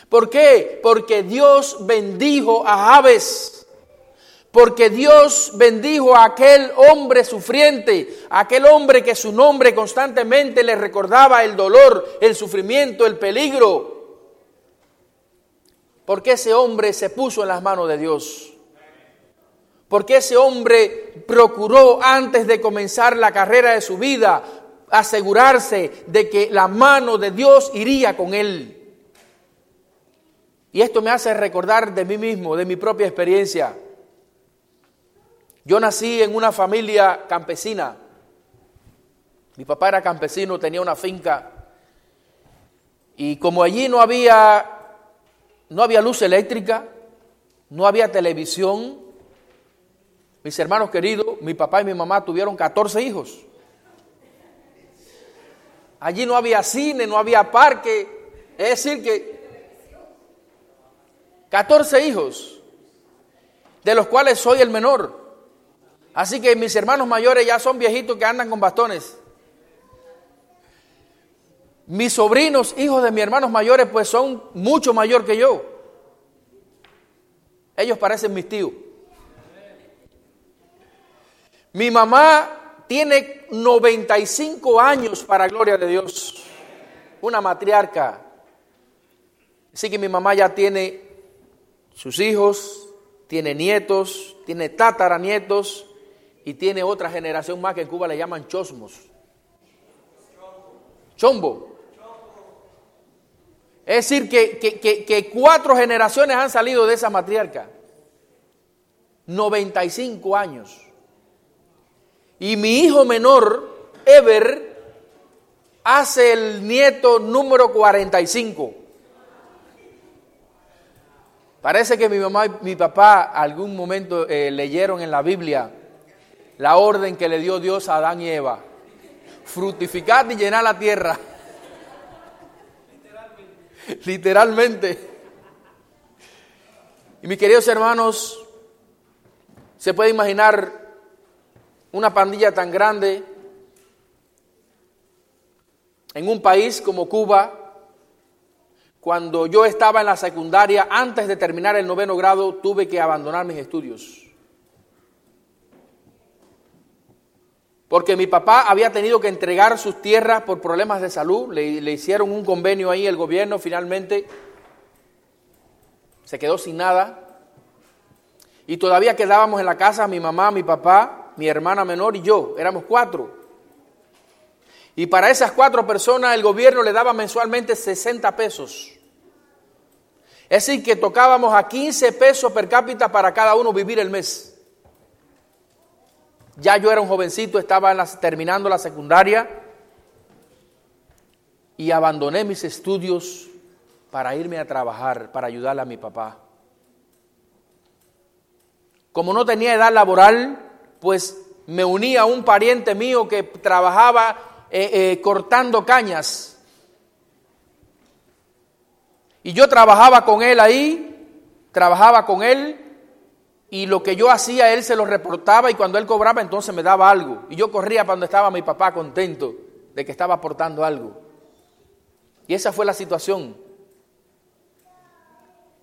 ¿Por qué? Porque Dios bendijo a Javes. Porque Dios bendijo a aquel hombre sufriente, aquel hombre que su nombre constantemente le recordaba el dolor, el sufrimiento, el peligro. Porque ese hombre se puso en las manos de Dios. Porque ese hombre procuró antes de comenzar la carrera de su vida asegurarse de que la mano de Dios iría con él. Y esto me hace recordar de mí mismo, de mi propia experiencia. Yo nací en una familia campesina. Mi papá era campesino, tenía una finca. Y como allí no había, no había luz eléctrica, no había televisión, mis hermanos queridos, mi papá y mi mamá tuvieron 14 hijos. Allí no había cine, no había parque. Es decir, que 14 hijos, de los cuales soy el menor. Así que mis hermanos mayores ya son viejitos que andan con bastones. Mis sobrinos, hijos de mis hermanos mayores, pues son mucho mayor que yo. Ellos parecen mis tíos. Mi mamá tiene 95 años para gloria de Dios. Una matriarca. Así que mi mamá ya tiene sus hijos, tiene nietos, tiene tataranietos y tiene otra generación más que en Cuba le llaman chosmos. Chombo. Es decir, que, cuatro generaciones han salido de esa matriarca. 95 años. Y mi hijo menor, Ever, hace el nieto número 45. Parece que mi mamá y mi papá algún momento eh, leyeron en la Biblia la orden que le dio Dios a Adán y Eva. Fructificad y llenad la tierra. Literalmente. Y mis queridos hermanos, se puede imaginar una pandilla tan grande en un país como Cuba, cuando yo estaba en la secundaria, antes de terminar el noveno grado, tuve que abandonar mis estudios. Porque mi papá había tenido que entregar sus tierras por problemas de salud, le, le hicieron un convenio ahí, el gobierno finalmente se quedó sin nada. Y todavía quedábamos en la casa mi mamá, mi papá, mi hermana menor y yo, éramos cuatro. Y para esas cuatro personas el gobierno le daba mensualmente 60 pesos. Es decir, que tocábamos a 15 pesos per cápita para cada uno vivir el mes. Ya yo era un jovencito, estaba terminando la secundaria y abandoné mis estudios para irme a trabajar, para ayudarle a mi papá. Como no tenía edad laboral, pues me uní a un pariente mío que trabajaba eh, eh, cortando cañas. Y yo trabajaba con él ahí, trabajaba con él, y lo que yo hacía, él se lo reportaba y cuando él cobraba, entonces me daba algo. Y yo corría para donde estaba mi papá contento de que estaba aportando algo. Y esa fue la situación.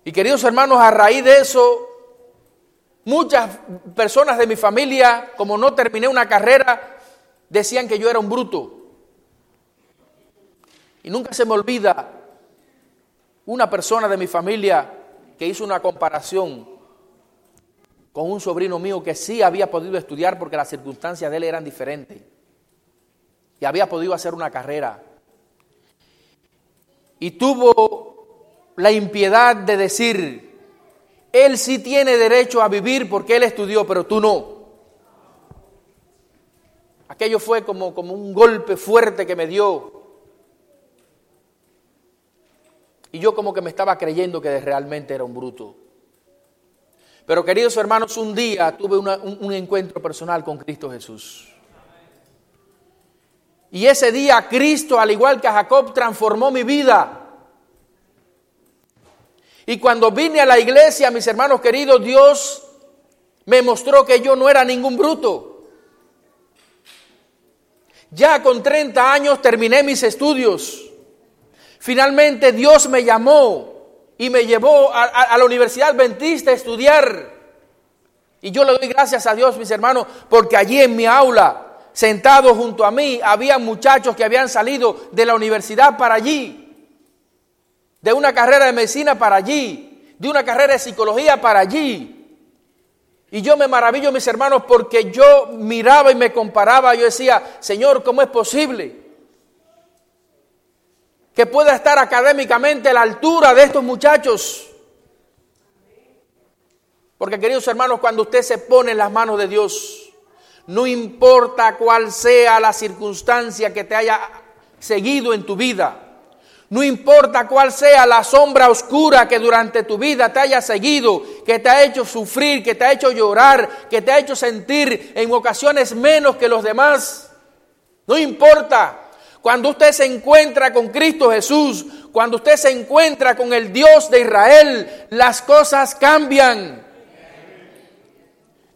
Y queridos hermanos, a raíz de eso, muchas personas de mi familia, como no terminé una carrera, decían que yo era un bruto. Y nunca se me olvida una persona de mi familia que hizo una comparación con un sobrino mío que sí había podido estudiar porque las circunstancias de él eran diferentes. Y había podido hacer una carrera. Y tuvo la impiedad de decir, él sí tiene derecho a vivir porque él estudió, pero tú no. Aquello fue como, como un golpe fuerte que me dio. Y yo como que me estaba creyendo que realmente era un bruto. Pero queridos hermanos, un día tuve un, un encuentro personal con Cristo Jesús. Y ese día Cristo, al igual que a Jacob, transformó mi vida. Y cuando vine a la iglesia, mis hermanos queridos, Dios me mostró que yo no era ningún bruto. Ya con 30 años terminé mis estudios. Finalmente Dios me llamó y me llevó a, la Universidad Adventista a estudiar. Y yo le doy gracias a Dios, mis hermanos, porque allí en mi aula, sentado junto a mí, había muchachos que habían salido de la universidad para allí, de una carrera de medicina para allí, de una carrera de psicología para allí. Y yo me maravillo, mis hermanos, porque yo miraba y me comparaba, yo decía, Señor, ¿cómo es posible? que pueda estar académicamente a la altura de estos muchachos. Porque queridos hermanos, cuando usted se pone en las manos de Dios, no importa cuál sea la circunstancia que te haya seguido en tu vida, no importa cuál sea la sombra oscura que durante tu vida te haya seguido, que te ha hecho sufrir, que te ha hecho llorar, que te ha hecho sentir en ocasiones menos que los demás, no importa. Cuando usted se encuentra con Cristo Jesús, cuando usted se encuentra con el Dios de Israel, las cosas cambian.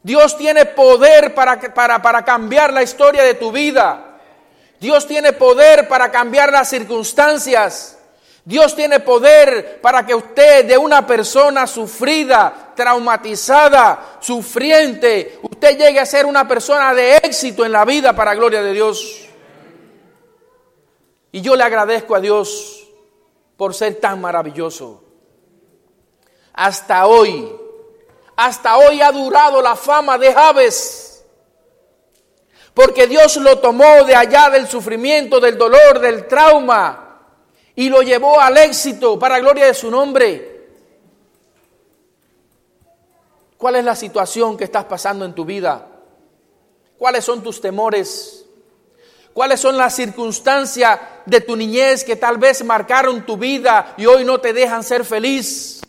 Dios tiene poder para, para, para cambiar la historia de tu vida. Dios tiene poder para cambiar las circunstancias. Dios tiene poder para que usted de una persona sufrida, traumatizada, sufriente, usted llegue a ser una persona de éxito en la vida para gloria de Dios. Y yo le agradezco a Dios por ser tan maravilloso. Hasta hoy, hasta hoy ha durado la fama de Javes. Porque Dios lo tomó de allá del sufrimiento, del dolor, del trauma y lo llevó al éxito para gloria de su nombre. ¿Cuál es la situación que estás pasando en tu vida? ¿Cuáles son tus temores? ¿Cuáles son las circunstancias de tu niñez que tal vez marcaron tu vida y hoy no te dejan ser feliz?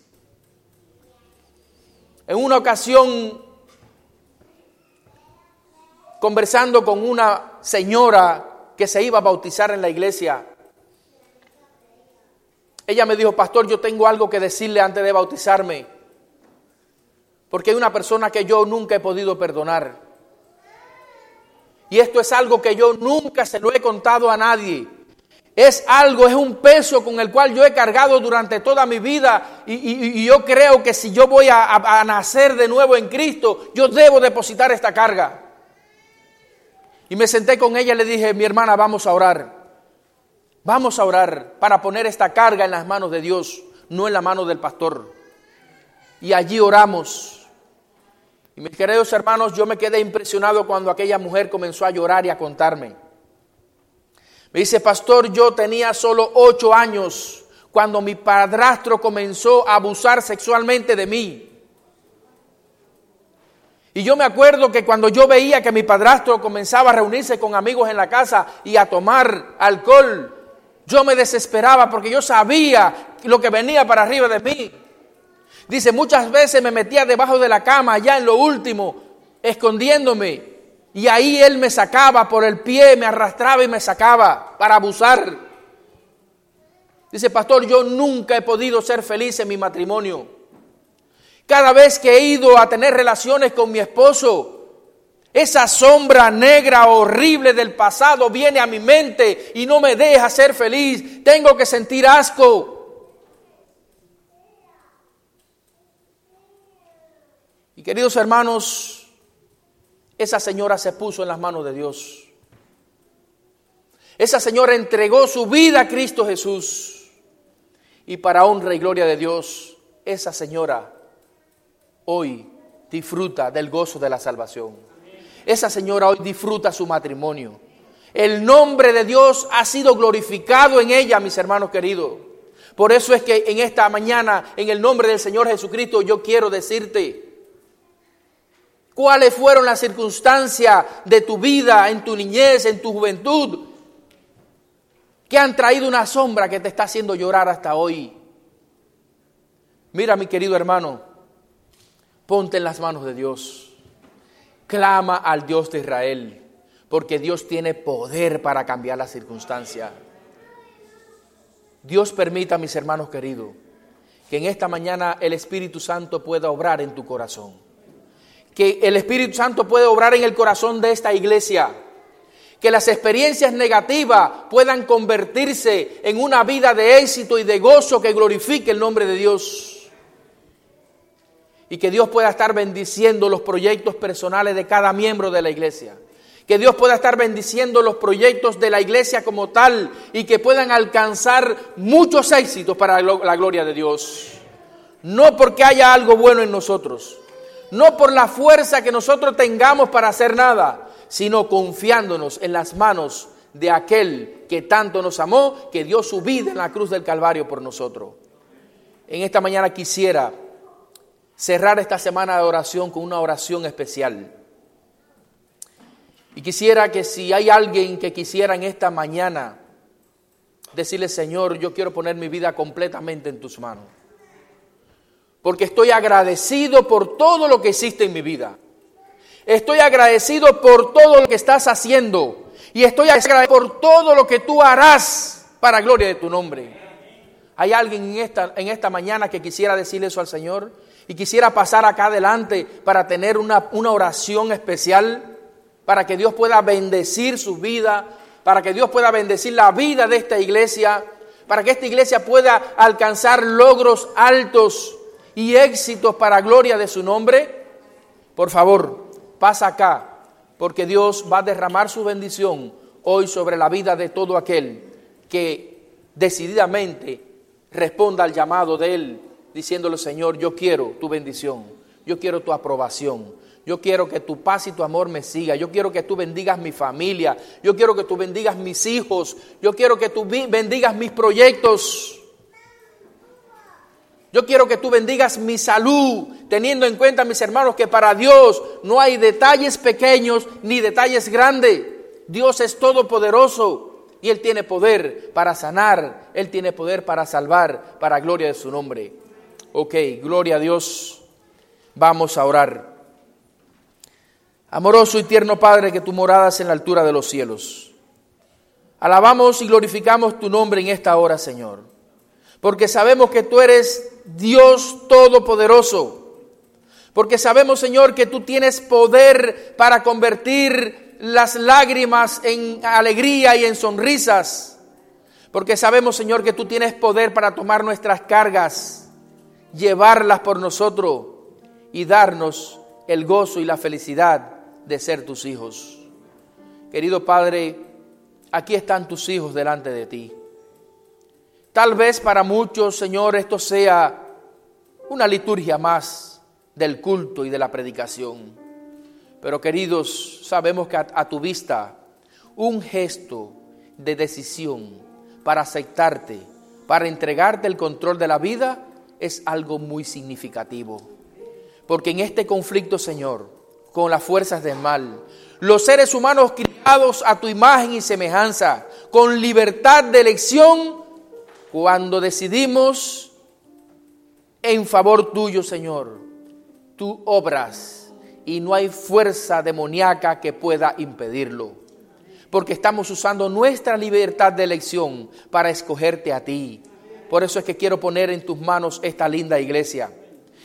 En una ocasión, conversando con una señora que se iba a bautizar en la iglesia, ella me dijo, pastor, yo tengo algo que decirle antes de bautizarme, porque hay una persona que yo nunca he podido perdonar. Y esto es algo que yo nunca se lo he contado a nadie. Es algo, es un peso con el cual yo he cargado durante toda mi vida y, yo creo que si yo voy a nacer de nuevo en Cristo, yo debo depositar esta carga. Y me senté con ella y le dije, mi hermana, vamos a orar. Vamos a orar para poner esta carga en las manos de Dios, no en la mano del pastor. Y allí oramos. Y mis queridos hermanos, yo me quedé impresionado cuando aquella mujer comenzó a llorar y a contarme. Me dice, pastor, yo tenía solo ocho años cuando mi padrastro comenzó a abusar sexualmente de mí. Y yo me acuerdo que cuando yo veía que mi padrastro comenzaba a reunirse con amigos en la casa y a tomar alcohol, Yo me desesperaba porque yo sabía lo que venía para arriba de mí. Dice, muchas veces me metía debajo de la cama, allá en lo último, escondiéndome. Y ahí él me sacaba por el pie, me arrastraba y me sacaba para abusar. Dice, pastor, yo nunca he podido ser feliz en mi matrimonio. Cada vez que he ido a tener relaciones con mi esposo, esa sombra negra horrible del pasado viene a mi mente y no me deja ser feliz. Tengo que sentir asco. Y queridos hermanos, esa señora se puso en las manos de Dios. Esa señora entregó su vida a Cristo Jesús. Y para honra y gloria de Dios, esa señora hoy disfruta del gozo de la salvación. Esa señora hoy disfruta su matrimonio. El nombre de Dios ha sido glorificado en ella, mis hermanos queridos. Por eso es que en esta mañana, en el nombre del Señor Jesucristo, yo quiero decirte cuáles fueron las circunstancias de tu vida, en tu niñez, en tu juventud, que han traído una sombra que te está haciendo llorar hasta hoy. Mira, mi querido hermano, ponte en las manos de Dios. Clama al Dios de Israel, porque Dios tiene poder para cambiar la circunstancia. Dios permita, mis hermanos queridos, que en esta mañana el Espíritu Santo pueda obrar en tu corazón. Que el Espíritu Santo pueda obrar en el corazón de esta iglesia. Que las experiencias negativas puedan convertirse en una vida de éxito y de gozo que glorifique el nombre de Dios y que Dios pueda estar bendiciendo los proyectos personales de cada miembro de la iglesia. Que Dios pueda estar bendiciendo los proyectos de la iglesia como tal y que puedan alcanzar muchos éxitos para la gloria de Dios. No porque haya algo bueno en nosotros, no por la fuerza que nosotros tengamos para hacer nada, sino confiándonos en las manos de aquel que tanto nos amó, que dio su vida en la cruz del Calvario por nosotros. En esta mañana quisiera cerrar esta semana de oración con una oración especial. Y quisiera que si hay alguien que quisiera en esta mañana decirle, Señor, yo quiero poner mi vida completamente en tus manos. Porque estoy agradecido por todo lo que hiciste en mi vida. Estoy agradecido por todo lo que estás haciendo. Y estoy agradecido por todo lo que tú harás para gloria de tu nombre. ¿Hay alguien en esta, en esta mañana que quisiera decirle eso al Señor? Y quisiera pasar acá adelante para tener una, una oración especial, para que Dios pueda bendecir su vida, para que Dios pueda bendecir la vida de esta iglesia, para que esta iglesia pueda alcanzar logros altos y éxitos para gloria de su nombre. Por favor, pasa acá, porque Dios va a derramar su bendición hoy sobre la vida de todo aquel que decididamente responda al llamado de Él diciéndole, Señor, yo quiero tu bendición, yo quiero tu aprobación, yo quiero que tu paz y tu amor me siga, yo quiero que tú bendigas mi familia, yo quiero que tú bendigas mis hijos, yo quiero que tú bendigas mis proyectos. Yo quiero que tú bendigas mi salud, teniendo en cuenta, mis hermanos, que para Dios no hay detalles pequeños ni detalles grandes. Dios es todopoderoso y Él tiene poder para sanar, Él tiene poder para salvar, para gloria de su nombre. Ok, gloria a Dios. Vamos a orar. Amoroso y tierno Padre, que tu moradas en la altura de los cielos. Alabamos y glorificamos tu nombre en esta hora, Señor. Porque sabemos que tú eres Dios todopoderoso. Porque sabemos, Señor, que tú tienes poder para convertir las lágrimas en alegría y en sonrisas. Porque sabemos, Señor, que tú tienes poder para tomar nuestras cargas, llevarlas por nosotros y darnos el gozo y la felicidad de ser tus hijos. Querido Padre, aquí están tus hijos delante de ti. Tal vez para muchos, Señor, esto sea una liturgia más del culto y de la predicación. Pero queridos, sabemos que a, tu vista un gesto de decisión para aceptarte, para entregarte el control de la vida, es algo muy significativo. Porque en este conflicto, Señor, con las fuerzas del mal, los seres humanos criados a tu imagen y semejanza, con libertad de elección cuando decidimos en favor tuyo, Señor. Tú obras y no hay fuerza demoníaca que pueda impedirlo. Porque estamos usando nuestra libertad de elección para escogerte a ti. Por eso es que quiero poner en tus manos esta linda iglesia.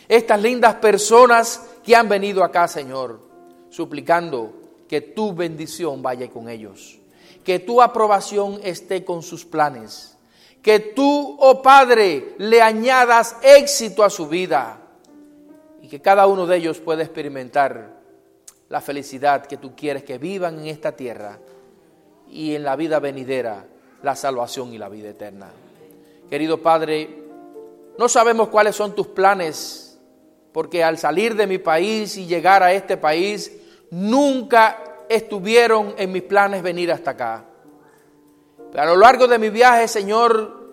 Estas lindas personas que han venido acá, Señor, suplicando que tu bendición vaya con ellos. Que tu aprobación esté con sus planes. Que tú, oh Padre, le añadas éxito a su vida y que cada uno de ellos pueda experimentar la felicidad que tú quieres que vivan en esta tierra y en la vida venidera la salvación y la vida eterna. Querido Padre, no sabemos cuáles son tus planes, porque al salir de mi país y llegar a este país, nunca estuvieron en mis planes venir hasta acá. Pero a lo largo de mi viaje, Señor,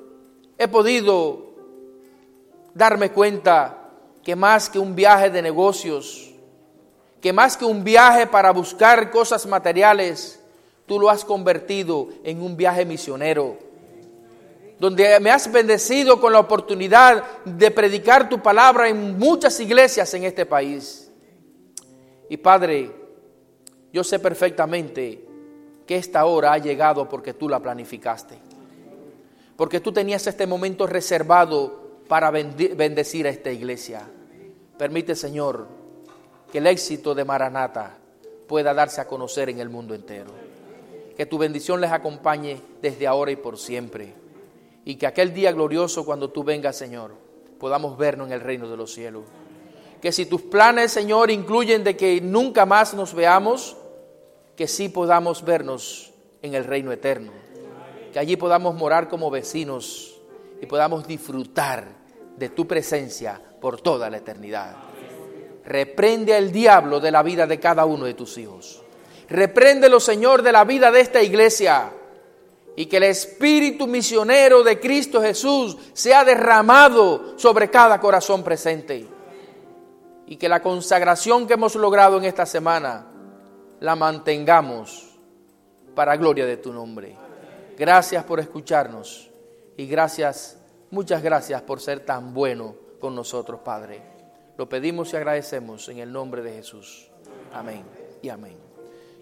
he podido darme cuenta que más que un viaje de negocios, que más que un viaje para buscar cosas materiales, tú lo has convertido en un viaje misionero, donde me has bendecido con la oportunidad de predicar tu palabra en muchas iglesias en este país. Y Padre, yo sé perfectamente que esta hora ha llegado porque tú la planificaste, porque tú tenías este momento reservado para bendecir a esta iglesia. Permite, Señor, que el éxito de Maranata pueda darse a conocer en el mundo entero. Que tu bendición les acompañe desde ahora y por siempre. Y que aquel día glorioso cuando tú vengas, Señor, podamos vernos en el reino de los cielos. Que si tus planes, Señor, incluyen de que nunca más nos veamos, que sí podamos vernos en el reino eterno. Que allí podamos morar como vecinos y podamos disfrutar de tu presencia por toda la eternidad. Reprende al diablo de la vida de cada uno de tus hijos. Repréndelo, Señor, de la vida de esta iglesia. Y que el espíritu misionero de Cristo Jesús sea derramado sobre cada corazón presente. Y que la consagración que hemos logrado en esta semana la mantengamos para gloria de tu nombre. Gracias por escucharnos y gracias, muchas gracias por ser tan bueno con nosotros, Padre. Lo pedimos y agradecemos en el nombre de Jesús. Amén y amén.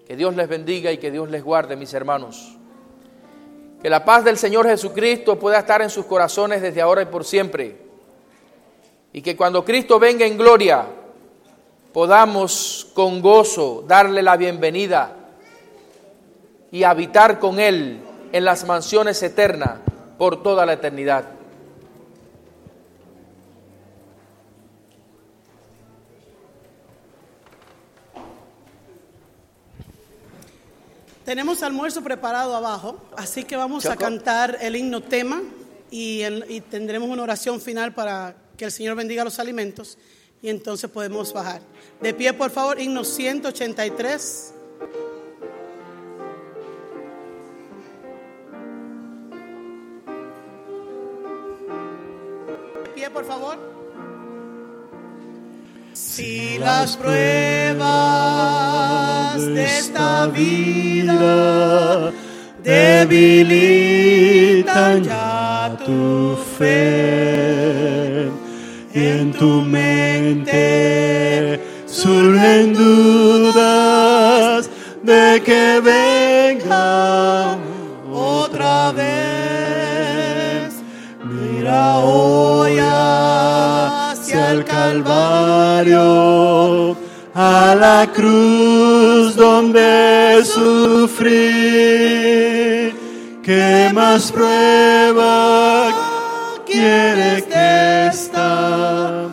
Que Dios les bendiga y que Dios les guarde, mis hermanos. Que la paz del Señor Jesucristo pueda estar en sus corazones desde ahora y por siempre. Y que cuando Cristo venga en gloria, podamos con gozo darle la bienvenida y habitar con Él en las mansiones eternas por toda la eternidad. Tenemos almuerzo preparado abajo, así que vamos a cantar el himno tema y, y, tendremos una oración final para que el Señor bendiga los alimentos y entonces podemos bajar. De pie, por favor, himno 183. De pie, por favor. Si las pruebas de esta vida debilitan ya tu fe, en tu mente surgen dudas de que venga otra vez. Mira hoy al Calvario, a la cruz donde sufrí. ¿Qué más prueba quiere que esta?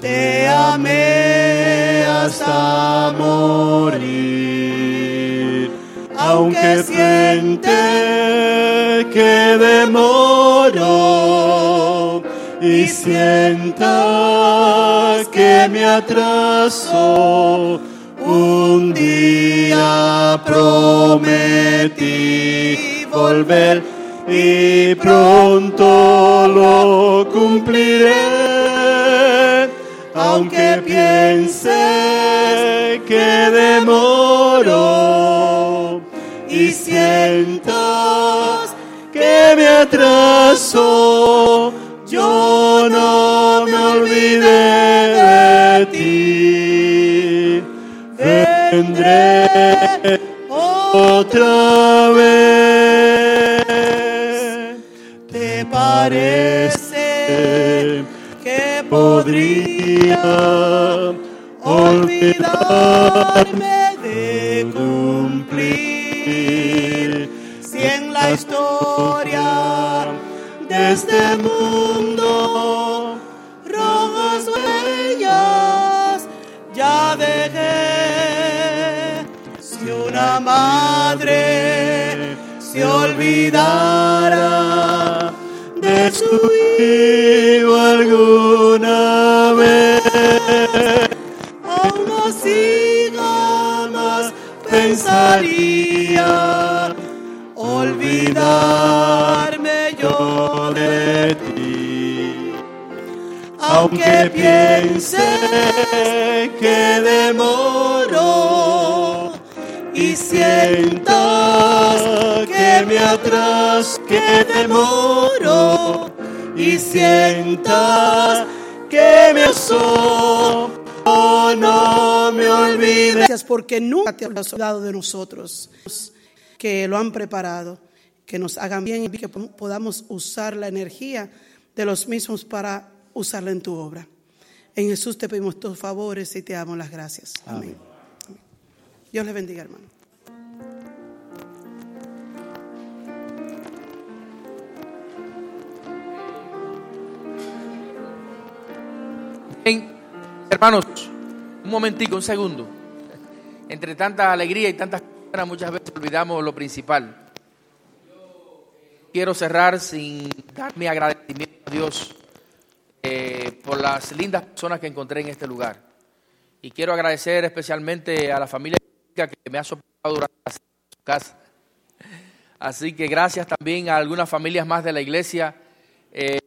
Te amé hasta morir, aunque siente que demoro y sienta que me atraso. Un día prometí volver y pronto lo cumpliré, aunque piense que demoro y sienta sientas que me atraso, yo no me olvidé de ti. Vendré otra vez. ¿Te parece que podría olvidarme de cumplir si en la historia este mundo. Rojas huellas ya dejé. Si una madre se olvidara de su hijo alguna vez aún así jamás pensaría olvidarme yo de ti. Aunque piense que demoro y sientas que me atrás, que demoro y sientas que me asomo no me olvides. Gracias porque nunca te has olvidado de nosotros, que lo han preparado, que nos hagan bien y que podamos usar la energía de los mismos para usarla en tu obra. En Jesús te pedimos tus favores y te damos las gracias. Amén. Amén. Dios les bendiga, hermano. Bien, hermanos, un momentico, un segundo. Entre tanta alegría y tantas cosas, muchas veces olvidamos lo principal. Quiero cerrar sin dar mi agradecimiento a Dios eh, por las lindas personas que encontré en este lugar. Y quiero agradecer especialmente a la familia que me ha soportado durante la su casa. Así que gracias también a algunas familias más de la iglesia eh,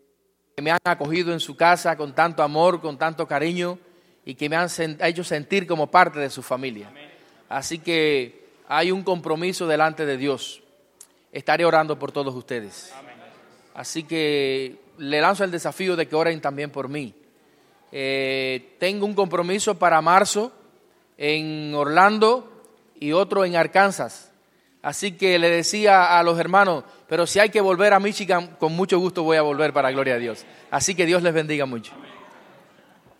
que me han acogido en su casa con tanto amor, con tanto cariño y que me han sen- hecho sentir como parte de su familia. Así que hay un compromiso delante de Dios. Estaré orando por todos ustedes. Así que le lanzo el desafío de que oren también por mí. Eh, tengo un compromiso para marzo en Orlando y otro en Arkansas. Así que le decía a los hermanos, pero si hay que volver a Michigan, con mucho gusto voy a volver para gloria a Dios. Así que Dios les bendiga mucho.